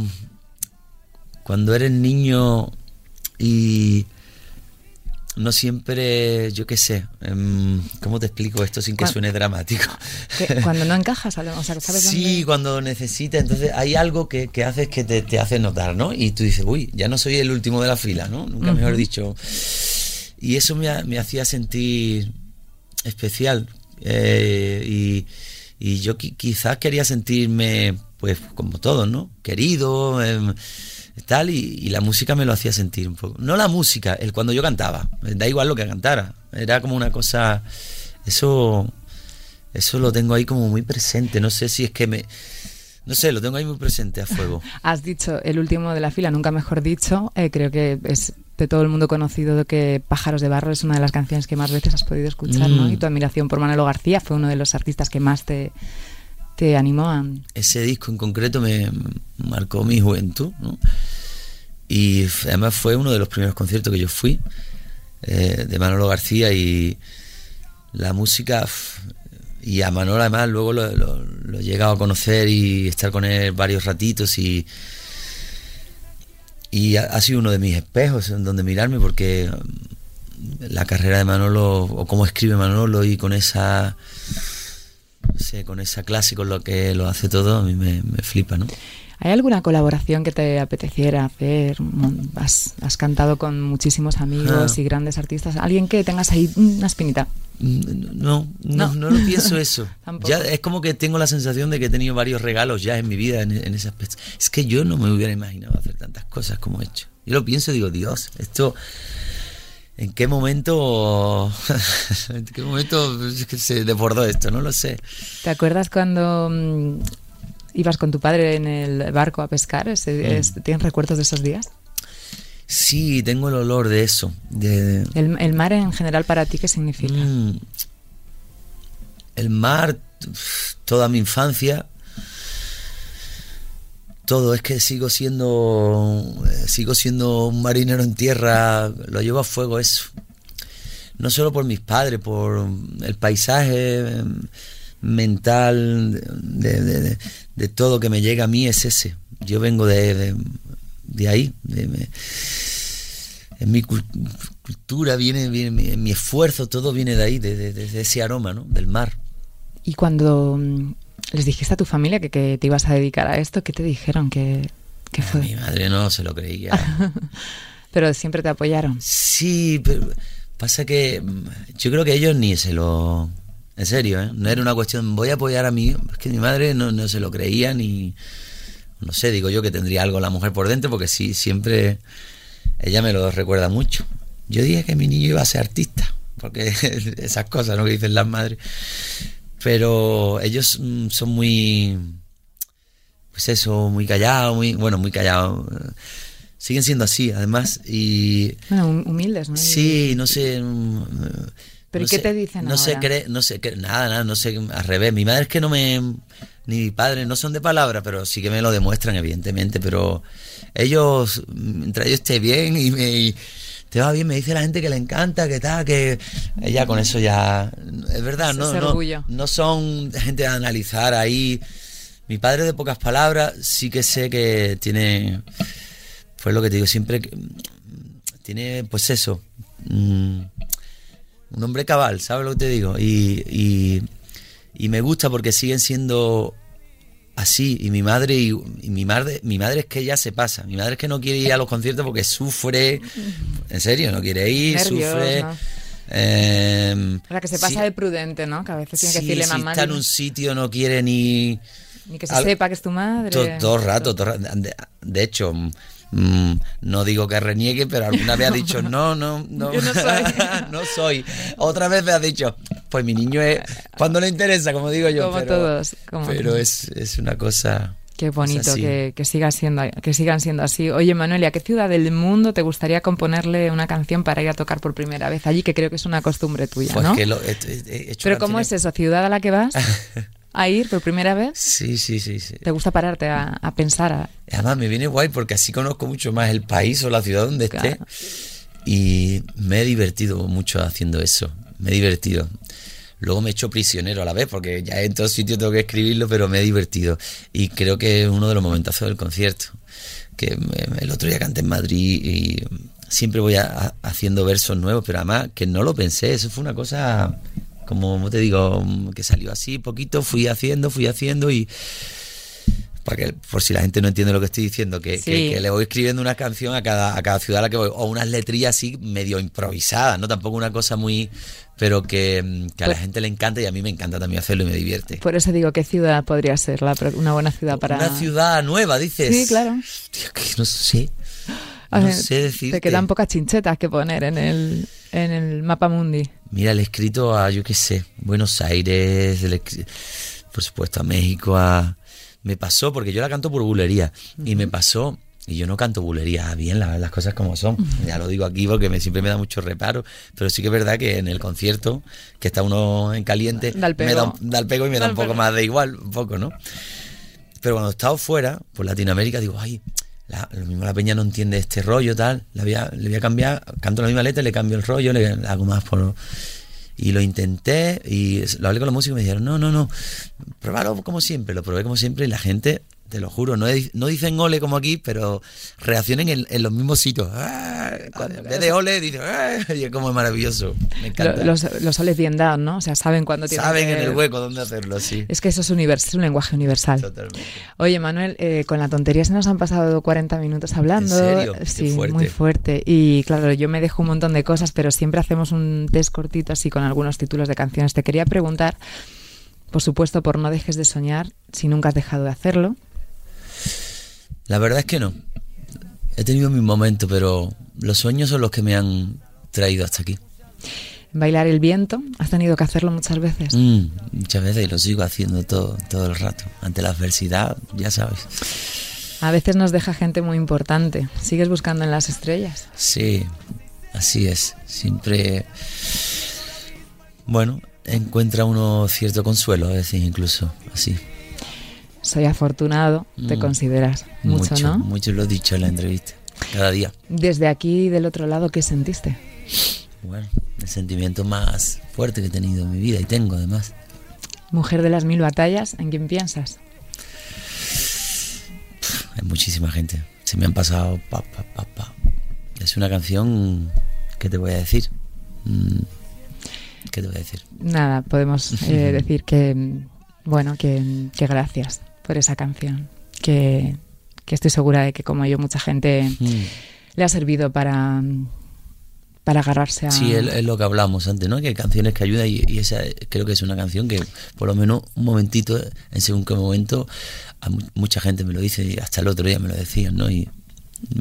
cuando eres niño y no siempre, yo qué sé, em, ¿cómo te explico esto sin que suene dramático? Que cuando no encajas, o sea, ¿sabes Sí, dónde? cuando necesitas, entonces hay algo que, que haces que te, te hace notar, ¿no? Y tú dices, uy, ya no soy el último de la fila, ¿no? Nunca mejor dicho. Y eso me, me hacía sentir especial. eh, y, y yo qui- quizás quería sentirme, pues, como todos, ¿no? Querido, em, tal, y, y la música me lo hacía sentir un poco. No la música, el cuando yo cantaba, da igual lo que cantara. Era como una cosa, eso eso lo tengo ahí como muy presente. No sé si es que me. No sé, lo tengo ahí muy presente a fuego. Has dicho el último de la fila, nunca mejor dicho. Eh, creo que es de todo el mundo conocido de que Pájaros de Barro es una de las canciones que más veces has podido escuchar, ¿no? Mm. Y tu admiración por Manolo García fue uno de los artistas que más te, te animó a... Ese disco en concreto me marcó mi juventud. Y además fue uno de los primeros conciertos que yo fui eh, de Manolo García y la música. Y a Manolo además luego lo, lo- he llegado a conocer y estar con él varios ratitos y. Y ha, sido uno de mis espejos en donde mirarme porque la carrera de Manolo o cómo escribe Manolo y con esa sé, con esa clase con lo que lo hace todo a mí me, me flipa, ¿no? ¿Hay alguna colaboración que te apeteciera hacer? Mon- Has, has cantado con muchísimos amigos Ah. y grandes artistas. ¿Alguien que tengas ahí una espinita? Mm, No, no, No. no, lo pienso eso. Ya es como que tengo la sensación de que he tenido varios regalos ya en mi vida en, en ese aspecto. Es que yo no me hubiera imaginado hacer tantas cosas como he hecho. Yo lo pienso y digo, Dios, esto ¿En qué momento en qué momento se desbordó esto? No lo sé. ¿Te acuerdas cuando mm, ibas con tu padre en el barco a pescar? Es- ¿Tienes recuerdos de esos días? Sí, tengo el olor de eso, de, El, el mar en general para ti, ¿qué significa? Mm. El mar, toda mi infancia. Todo, es que sigo siendo eh, sigo siendo un marinero en tierra, lo llevo a fuego eso. No solo por mis padres, por el paisaje eh, mental de, de- todo que me llega a mí es ese. Yo vengo de, de, ahí, me- en mi cul- cultura viene, viene mi, mi esfuerzo, todo viene de ahí, de ese aroma, ¿no? Del mar. Y cuando mm, les dijiste a tu familia que, que te ibas a dedicar a esto, ¿qué te dijeron? ¿Qué, qué A fue? mi madre no se lo creía. Pero siempre te apoyaron. Sí, pero pasa que mm, yo creo que ellos ni se lo... En serio, ¿eh? No era una cuestión, voy a apoyar a mí. Es que mi madre no, no se lo creía ni... No sé, digo yo que tendría algo la mujer por dentro porque sí, siempre... Ella me lo recuerda mucho. Yo dije que mi niño iba a ser artista, porque esas cosas, ¿no? Que dicen las madres. Pero ellos mm, son muy... Pues eso, muy callados, muy... Bueno, muy callados. Siguen siendo así, además, y... Bueno, hum- humildes, ¿no? Sí, no sé. mm, ¿Pero no y qué sé- te dicen No sé, ahora? cre- no sé, nada, nada, no sé, al revés. Mi madre es que no me. Ni mi padre no son de palabra, pero sí que me lo demuestran, evidentemente. Pero ellos, mientras yo esté bien y me. y te va bien, me dice la gente que le encanta, que tal, que. Ella con eso ya. Es verdad, no, no, no son gente a analizar ahí. Mi padre de pocas palabras, sí que sé que tiene. Pues lo que te digo, siempre. que- Tiene, pues eso. mm, un hombre cabal, ¿sabes lo que te digo? Y, y, y me gusta porque siguen siendo así. Y mi madre, y, y mi madre, mi madre es que ya se pasa. Mi madre es que no quiere ir a los conciertos porque sufre. En serio, no quiere ir, Nervios, sufre. ¿no? eh, sea, que se pasa sí, de prudente, ¿no? Que a veces tiene que sí, decirle si mamá. está en un sitio no quiere ni Ni que se al- sepa que es tu madre. todo, todo rato, todo rato. de, de hecho mm, no digo que reniegue pero alguna vez ha dicho no no no Yo no soy. no soy otra vez me ha dicho pues mi niño es cuando le interesa como digo yo Como pero, todos, como pero todos. es, es una cosa Qué bonito que, que, siga siendo, que sigan siendo así. Oye, Manuel, ¿y a qué ciudad del mundo te gustaría componerle una canción para ir a tocar por primera vez allí? Que creo que es una costumbre tuya, pues ¿no? que lo- he- he- he hecho Pero ¿cómo es eso? ¿Ciudad a la que vas a ir por primera vez? sí sí sí sí ¿Te gusta pararte a, a pensar? a- Además me viene guay porque así conozco mucho más el país o la ciudad donde esté. Claro. Y me he divertido mucho haciendo eso. Me he divertido. Luego me he hecho prisionero a la vez porque ya en todos sitios tengo que escribirlo, pero me he divertido. Y creo que es uno de los momentazos del concierto. Que me- el otro día canté en Madrid y siempre voy a- a- haciendo versos nuevos, pero además que no lo pensé. Eso fue una cosa, como te digo, que salió así poquito. Fui haciendo, fui haciendo y para que, por si la gente no entiende lo que estoy diciendo, que, Sí. que- que le voy escribiendo una canción a cada, a cada ciudad a la que voy, o unas letrillas así medio improvisadas, ¿no? Tampoco una cosa muy... pero que, que a la Pues- gente le encanta y a mí me encanta también hacerlo y me divierte. Por eso digo, ¿qué ciudad podría ser la una buena ciudad para...? Una ciudad nueva, dices. Sí, claro. Tío, que no sé. No sé decirte. Te quedan pocas chinchetas que poner en el, en el mapa mundi. Mira, le he escrito a, yo qué sé, Buenos Aires, por supuesto a México, a... Me pasó, porque yo la canto por bulería, y me pasó, y yo no canto bulería bien, la- las cosas como son, ya lo digo aquí porque me, siempre me da mucho reparo, pero sí que es verdad que en el concierto, que está uno en caliente, Da el me da, pego. da el pego y me Da un poco pego. más de igual, un poco, ¿no? Pero cuando he estado fuera, por Latinoamérica, digo, ay, la, lo mismo la peña no entiende este rollo, tal. Le voy a, le voy a cambiar, canto la misma letra, le cambio el rollo, le, hago más por. Y lo intenté y lo hablé con los músicos y me dijeron, no, no, no, pruébalo como siempre, lo probé como siempre y la gente, te lo juro, no, no dicen ole como aquí, pero reaccionen en, en los mismos sitios. ¡Ah! Cuando, en vez de ole, dicen, ¡ah! y es como maravilloso. Me encanta. Lo- Los, los soles bien dados, ¿no? O sea, saben cuándo tienen Saben que- en el hueco dónde hacerlo, sí. Es que eso es, univers- es un lenguaje universal. Totalmente. Oye, Manuel, eh, con la tontería se nos han pasado 40 minutos hablando. ¿En serio? Sí, fuerte. muy fuerte. Y claro, yo me dejo un montón de cosas, pero siempre hacemos un test cortito así con algunos títulos de canciones. Te quería preguntar, por supuesto, por No dejes de soñar, si nunca has dejado de hacerlo. La verdad es que no. He tenido mis momentos, pero los sueños son los que me han traído hasta aquí. Bailar el viento, has tenido que hacerlo muchas veces. Mm, muchas veces y lo sigo haciendo todo, todo el rato. Ante la adversidad, ya sabes. A veces nos deja gente muy importante. ¿Sigues buscando en las estrellas? Sí, así es. Siempre, bueno, encuentra uno cierto consuelo, a veces incluso así. Soy afortunado, te Mm. consideras mucho, ¿no? Mucho lo he dicho en la entrevista. Cada día. Desde aquí, del otro lado, ¿qué sentiste? Bueno, el sentimiento más fuerte que he tenido en mi vida y tengo además. Mujer de las mil batallas, ¿en quién piensas? Hay muchísima gente. Se me han pasado pa, pa, pa, pa. Es una canción que te voy a decir. Mm, ¿Qué te voy a decir? Nada, podemos eh, decir que, mm, bueno, que, que gracias por esa canción, que, que estoy segura de que como yo mucha gente Mm. le ha servido para, para agarrarse a... Sí, es, es lo que hablamos antes, ¿no? Que hay canciones que ayudan y, y esa creo que es una canción que por lo menos un momentito, en según qué momento, a mu- mucha gente me lo dice y hasta el otro día me lo decían, ¿no? Y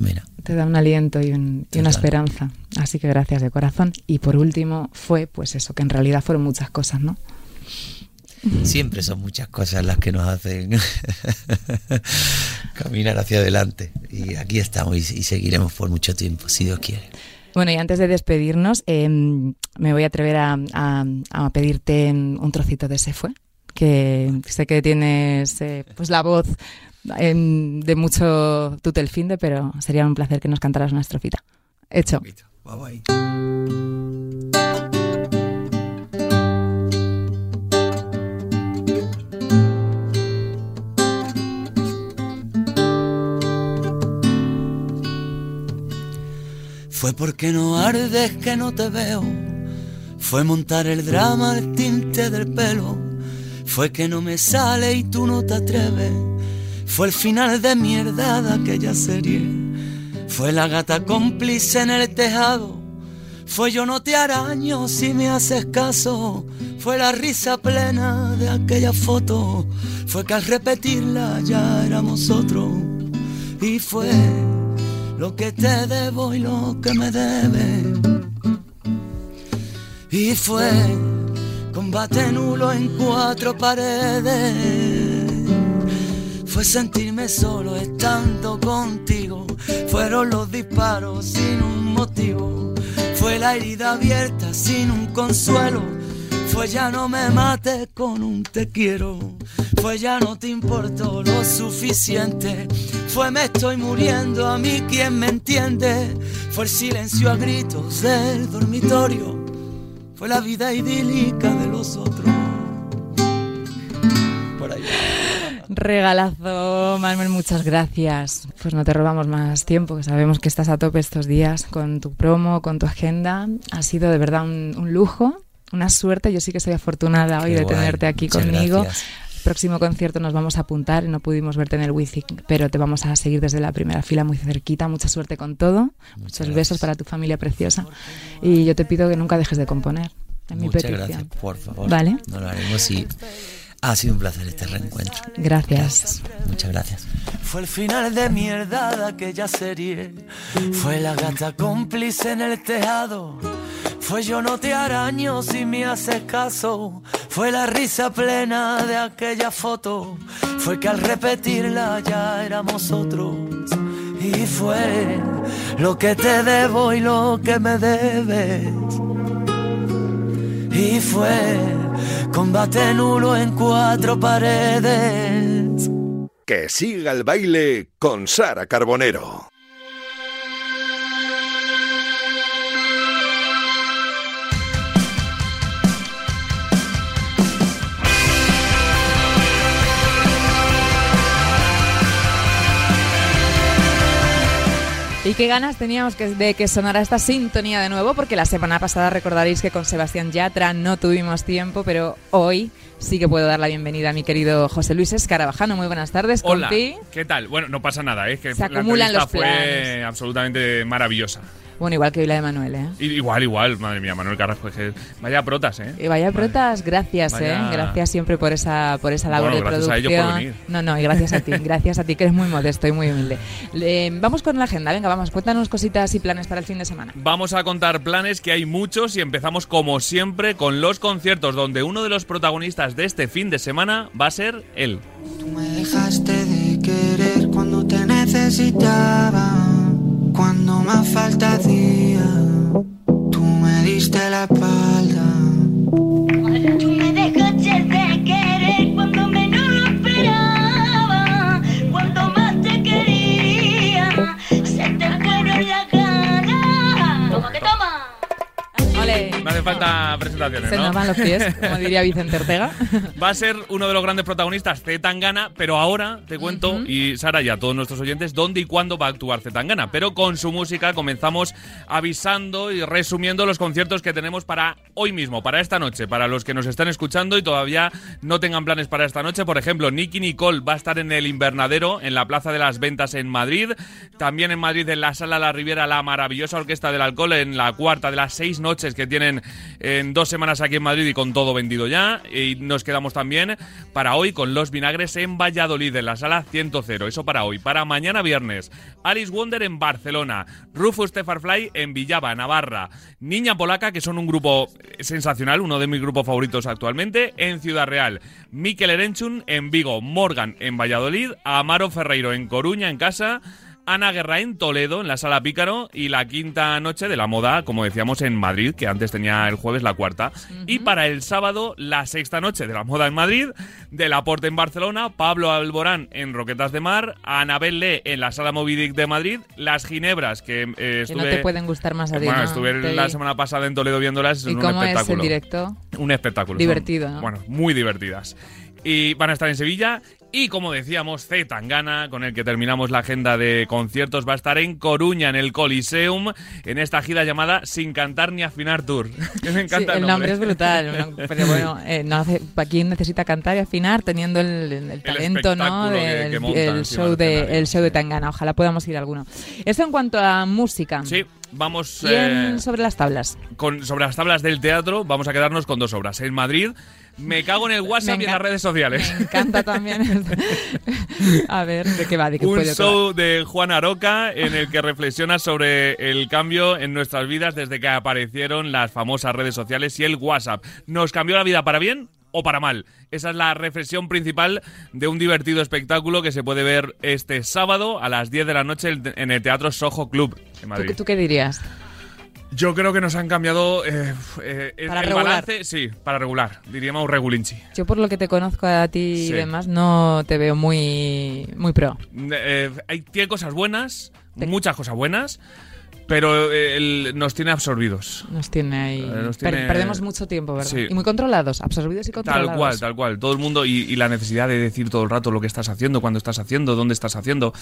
mira, Te da un aliento y, un- y una esperanza. Así que gracias de corazón. Y por último fue pues eso, que en realidad fueron muchas cosas, ¿no? Siempre son muchas cosas las que nos hacen caminar hacia adelante. Y aquí estamos y, y seguiremos por mucho tiempo, si Dios quiere. Bueno, y antes de despedirnos, eh, me voy a atrever a, a- a pedirte un trocito de ese fue, que sé que tienes eh, pues la voz em, de mucho tutelfinde, pero sería un placer que nos cantaras una estrofita. Hecho. Vamos ahí. Fue porque no ardes que no te veo. Fue montar el drama al tinte del pelo. Fue que no me sale y tú no te atreves. Fue el final de mierda de aquella serie. Fue la gata cómplice en el tejado. Fue yo no te araño si me haces caso. Fue la risa plena de aquella foto. Fue que al repetirla ya éramos otros. Y fue lo que te debo y lo que me debes. Y fue combate nulo en cuatro paredes. Fue sentirme solo estando contigo. Fueron los disparos sin un motivo. Fue la herida abierta sin un consuelo. Fue ya no me mates con un te quiero. Fue ya no te importó lo suficiente. Fue me estoy muriendo a mí quien me entiende. Fue el silencio a gritos del dormitorio. Fue la vida idílica de los otros. Por ahí. Regalazo, Manuel, muchas gracias. Pues no te robamos más tiempo, que sabemos que estás a tope estos días con tu promo, con tu agenda. Ha sido de verdad un, un lujo, una suerte. Yo sí que soy afortunada hoy de guay, tenerte aquí muchas conmigo. gracias. Próximo concierto nos vamos a apuntar y no pudimos verte en el Wizzing, pero te vamos a seguir desde la primera fila muy cerquita. Mucha suerte con todo. Muchos gracias. besos para tu familia preciosa. Y yo te pido que nunca dejes de componer. Mi Muchas petición. gracias, por favor. Vale. No lo haremos y ha sido un placer este reencuentro. Gracias. Muchas gracias. Fue el final de mierda de aquella serie. Fue la gata cómplice en el tejado. Fue yo no te araño si me haces caso. Fue la risa plena de aquella foto. Fue que al repetirla ya éramos otros. Y fue lo que te debo y lo que me debes. Y fue combate nulo en cuatro paredes. Que siga el baile con Sara Carbonero. Y qué ganas teníamos que- de que sonara esta sintonía de nuevo, porque la semana pasada recordaréis que con Sebastián Yatra no tuvimos tiempo, pero hoy sí que puedo dar la bienvenida a mi querido José Luis Escarabajano. Muy buenas tardes, Hola, compi. ¿qué tal? Bueno, no pasa nada, es que Se la acumulan los fue planes. absolutamente maravillosa. Bueno, igual que hoy la de Manuel, ¿eh? Igual, igual, madre mía, Manuel Carrasco, es que vaya protas, ¿eh? Y vaya Madre. protas, gracias, Vaya- ¿eh? Gracias siempre por esa, por esa labor Bueno, de gracias a producción. ellos por venir. No, no, y gracias a ti, gracias a ti, que eres muy modesto y muy humilde. Vamos con la agenda, venga, vamos, cuéntanos cositas y planes para el fin de semana. Vamos a contar planes que hay muchos y empezamos como siempre con los conciertos donde uno de los protagonistas de este fin de semana va a ser él. Tú me dejaste de querer cuando te necesitaba, cuando más falta hacía. Tú me diste la espalda. Sensaciones, Se ¿no? nos van los pies, como diría Vicente Ortega. Va a ser uno de los grandes protagonistas Zetangana, pero ahora te cuento, y Sara y a todos nuestros oyentes, dónde y cuándo va a actuar Zetangana. Pero con su música comenzamos avisando y resumiendo los conciertos que tenemos para hoy mismo, para esta noche, para los que nos están escuchando y todavía no tengan planes para esta noche. Por ejemplo, Nicky Nicole va a estar en el Invernadero, en la Plaza de las Ventas en Madrid. También en Madrid, en la Sala La Riviera, la maravillosa Orquesta del Alcohol, en la cuarta de las seis noches que tienen en dos semanas aquí en Madrid y con todo vendido ya. Y nos quedamos también para hoy con Los Vinagres en Valladolid, en la Sala 100. Eso para hoy. Para mañana viernes, Alice Wonder en Barcelona, Rufus Tefarfly en Villaba, Navarra, Niña Polaca, que son un grupo sensacional, uno de mis grupos favoritos actualmente, en Ciudad Real, Mikel Erenchun en Vigo, Morgan en Valladolid, Amaro Ferreiro en Coruña, en casa, Ana Guerra en Toledo, en la Sala Pícaro, y la quinta noche de la moda, como decíamos, en Madrid, que antes tenía el jueves la cuarta. Y para el sábado, la sexta noche de la moda en Madrid, del Aporte en Barcelona, Pablo Alborán en Roquetas de Mar, Anabel Le en la Sala Movidic de Madrid, Las Ginebras, que eh, Que estuve... no te pueden gustar más a ti, Bueno, ¿no? estuve Te la semana pasada en Toledo viéndolas, es ¿Y un cómo es espectáculo. el directo? Un espectáculo. Divertido, Son- ¿no? Bueno, muy divertidas. Y van a estar en Sevilla. Y como decíamos, Z Tangana, con el que terminamos la agenda de conciertos, va a estar en Coruña, en el Coliseum, en esta gira llamada Sin Cantar ni Afinar Tour. Que me encanta Sí, el el nombre es brutal, pero bueno, eh, no hace, ¿para quién necesita cantar y afinar teniendo el, el- el talento, ¿no? que- montan show de, el show de. Tangana. Ojalá podamos ir a alguno. Esto en cuanto a música. Sí, vamos ¿Quién eh, sobre las tablas? con, sobre las tablas del teatro. Vamos a quedarnos con dos obras. En Madrid, Me cago en el WhatsApp y en las redes sociales. Me encanta también. a ver, ¿de qué va? ¿De qué Un puede show de Juan Aroca en el que reflexiona sobre el cambio en nuestras vidas desde que aparecieron las famosas redes sociales y el WhatsApp. ¿Nos cambió la vida para bien o para mal? Esa es la reflexión principal de un divertido espectáculo que se puede ver este sábado a las 10 de la noche en el Teatro Soho Club en ¿Tú, Madrid. tú qué dirías? Yo creo que nos han cambiado eh, eh, el- Para el regular. balance, sí, para regular, diríamos regulinchi. Yo por lo que te conozco a ti y Sí. demás, no te veo muy, muy pro. Eh, hay, tiene cosas buenas, Te- muchas cosas buenas, pero eh, el- nos tiene absorbidos. Nos tiene ahí. Eh, per- perdemos mucho tiempo, ¿verdad? Sí. Y muy controlados, absorbidos y controlados. Tal cual, tal cual. Todo el mundo y, y la necesidad de decir todo el rato lo que estás haciendo, cuándo estás haciendo, dónde estás haciendo.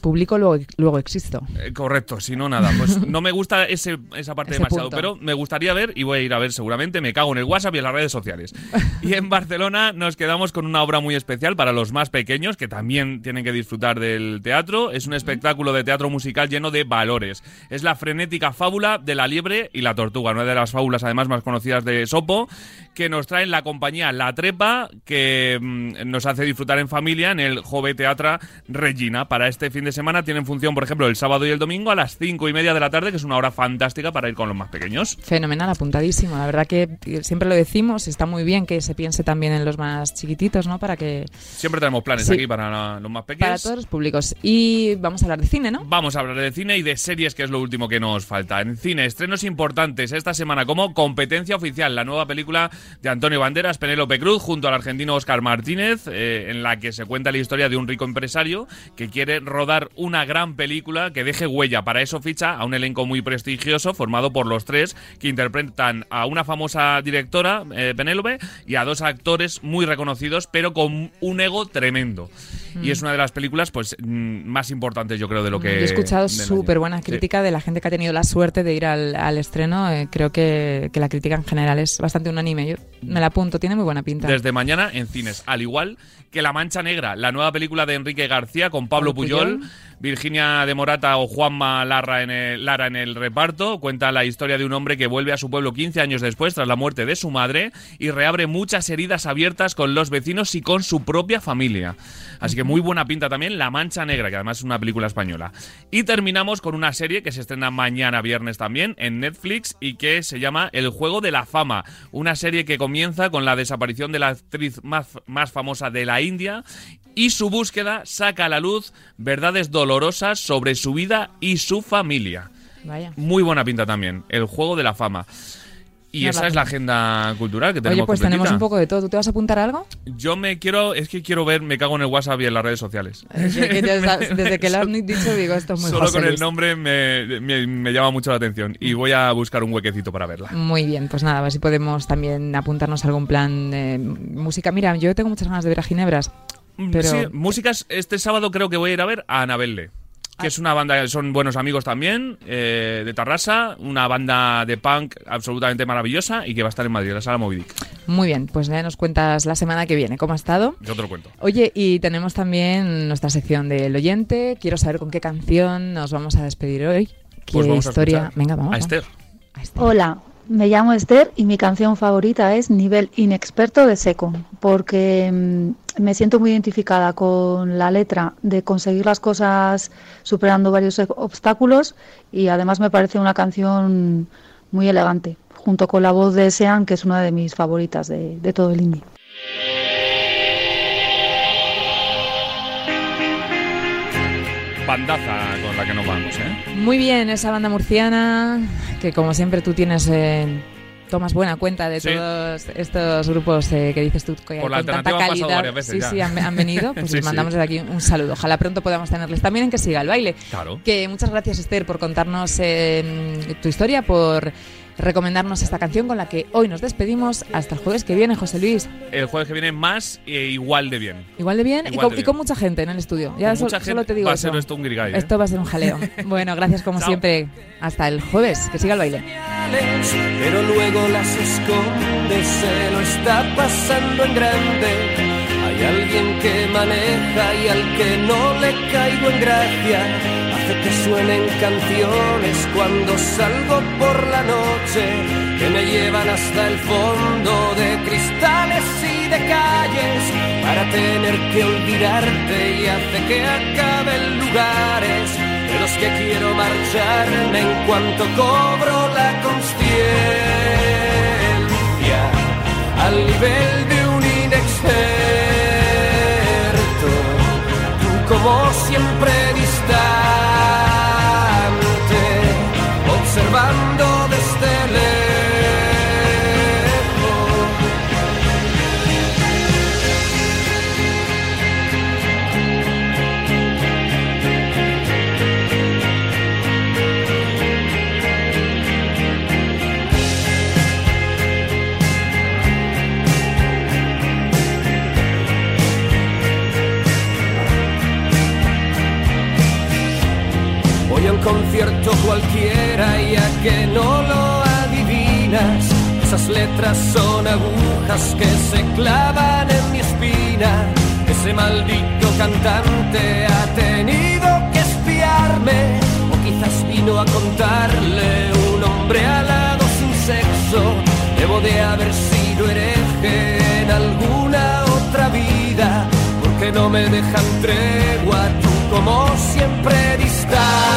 Publico, luego, luego existo. Eh, correcto, si no, nada. Pues no me gusta ese, esa parte Ese demasiado, punto. pero me gustaría ver, y voy a ir a ver seguramente, me cago en el WhatsApp y en las redes sociales. y en Barcelona nos quedamos con una obra muy especial para los más pequeños, que también tienen que disfrutar del teatro. Es un espectáculo de teatro musical lleno de valores. Es la frenética fábula de la liebre y la tortuga, una de las fábulas además más conocidas de Sopo, que nos trae la compañía La Trepa, que mm, nos hace disfrutar en familia en el Jove Teatra Regina. Para este fin de semana tienen función, por ejemplo, el sábado y el domingo a las cinco y media de la tarde, que es una hora fantástica para ir con los más pequeños. Fenomenal, apuntadísimo. La verdad que siempre lo decimos, está muy bien que se piense también en los más chiquititos, ¿no? Para que Siempre tenemos planes Sí. aquí para la- los más pequeños. para todos los públicos. Y vamos a hablar de cine, ¿no? Vamos a hablar de cine y de series, que es lo último que nos falta. En cine, estrenos importantes esta semana como Competencia Oficial, la nueva película de Antonio Banderas, Penélope Cruz, junto al argentino Oscar Martínez, eh, en la que se cuenta la historia de un rico empresario que quiere rodar una gran película que deje huella. Para eso ficha a un elenco muy prestigioso formado por los tres que interpretan a una famosa directora, eh, Penélope, y a dos actores muy reconocidos, pero con un ego tremendo. Y es una de las películas pues mm, más importantes, yo creo, de lo que... Yo he escuchado súper buena Sí. crítica de la gente que ha tenido la suerte de ir al, al estreno. Eh, creo que, que la crítica en general es bastante unánime. Yo me la apunto, tiene muy buena pinta. Desde mañana en cines, al igual que La Mancha Negra, la nueva película de Enrique García con Pablo Puyol, Puyol. Virginia de Morata o Juanma Larra en el, Lara en el reparto. Cuenta la historia de un hombre que vuelve a su pueblo 15 años después, tras la muerte de su madre, y reabre muchas heridas abiertas con los vecinos y con su propia familia. Así que muy buena pinta también La Mancha Negra, que además es una película española. Y terminamos con una serie que se estrena mañana viernes también en Netflix y que se llama El Juego de la Fama. Una serie que comienza con la desaparición de la actriz más, más famosa de la India y su búsqueda saca a la luz verdades dolorosas sobre su vida y su familia. Vaya. Muy buena pinta también, El Juego de la Fama. Y esa es la agenda cultural que tenemos. Oye, pues tenemos un poco de todo. ¿Tú te vas a apuntar a algo? Yo me quiero, es que quiero ver, me cago en el WhatsApp y en las redes sociales. Que- que desde que lo has dicho digo, esto es muy Solo José con el nombre me, me- me llama mucho la atención y voy a buscar un huequecito para verla. Muy bien, pues nada, a ver si podemos también apuntarnos a algún plan de música. Mira, yo tengo muchas ganas de ver a Ginebras, pero Sí, músicas, este sábado creo que voy a ir a ver a Anabelle, que es una banda, son buenos amigos también, eh, de Tarrasa, una banda de punk absolutamente maravillosa y que va a estar en Madrid, la sala Movidic. muy bien, pues ya nos cuentas la semana que viene cómo ha estado. Yo te lo cuento. Oye, y tenemos también nuestra sección del oyente. Quiero saber con qué canción nos vamos a despedir hoy. ¿Qué Pues vamos historia? Venga, vamos. A Esther. A Esther. Hola, me llamo Esther y mi canción favorita es Nivel Inexperto de Seco, porque mm, me siento muy identificada con la letra de conseguir las cosas superando varios obstáculos y además me parece una canción muy elegante, junto con la voz de Sean, que es una de mis favoritas de, de todo el indie. Bandaza con la que nos vamos, ¿eh? Muy bien, esa banda murciana, que como siempre tú tienes, eh, tomas buena cuenta de Sí. todos estos grupos eh, que dices tú que Por la con tanta han calidad. varias veces sí, ya. sí, han, han venido. Pues Sí, les mandamos desde aquí un saludo. Ojalá pronto podamos tenerles también en que siga el baile. Claro. Que muchas gracias Esther por contarnos eh, tu historia, por recomendarnos esta canción con la que hoy nos despedimos. Hasta el jueves que viene, José Luis. El jueves que viene más e igual de bien. Igual de bien, y, Igual con, de y bien. con mucha gente en el estudio. Ya Con so- mucha solo te digo va a ser esto un grigay, ¿eh? Esto va a ser un jaleo. bueno, gracias como Chao. siempre. Hasta el jueves. Que siga el baile. pero luego las esconde, se lo está pasando en grande. Hay alguien que maneja y al que no le caigo en gracia. Hace que suenen canciones cuando salgo por la noche, que me llevan hasta el fondo de cristales y de calles, para tener que olvidarte y hace que acaben lugares de los que quiero marcharme en cuanto cobro la conciencia al nivel de un inexperto. Tú como siempre distante, observando concierto cualquiera y a que no lo adivinas. Esas letras son agujas que se clavan en mi espina. Ese maldito cantante ha tenido que espiarme. O quizás vino a contarle un hombre alado sin sexo. Debo de haber sido hereje en alguna otra vida. Porque no me dejan tregua, tú como siempre distante.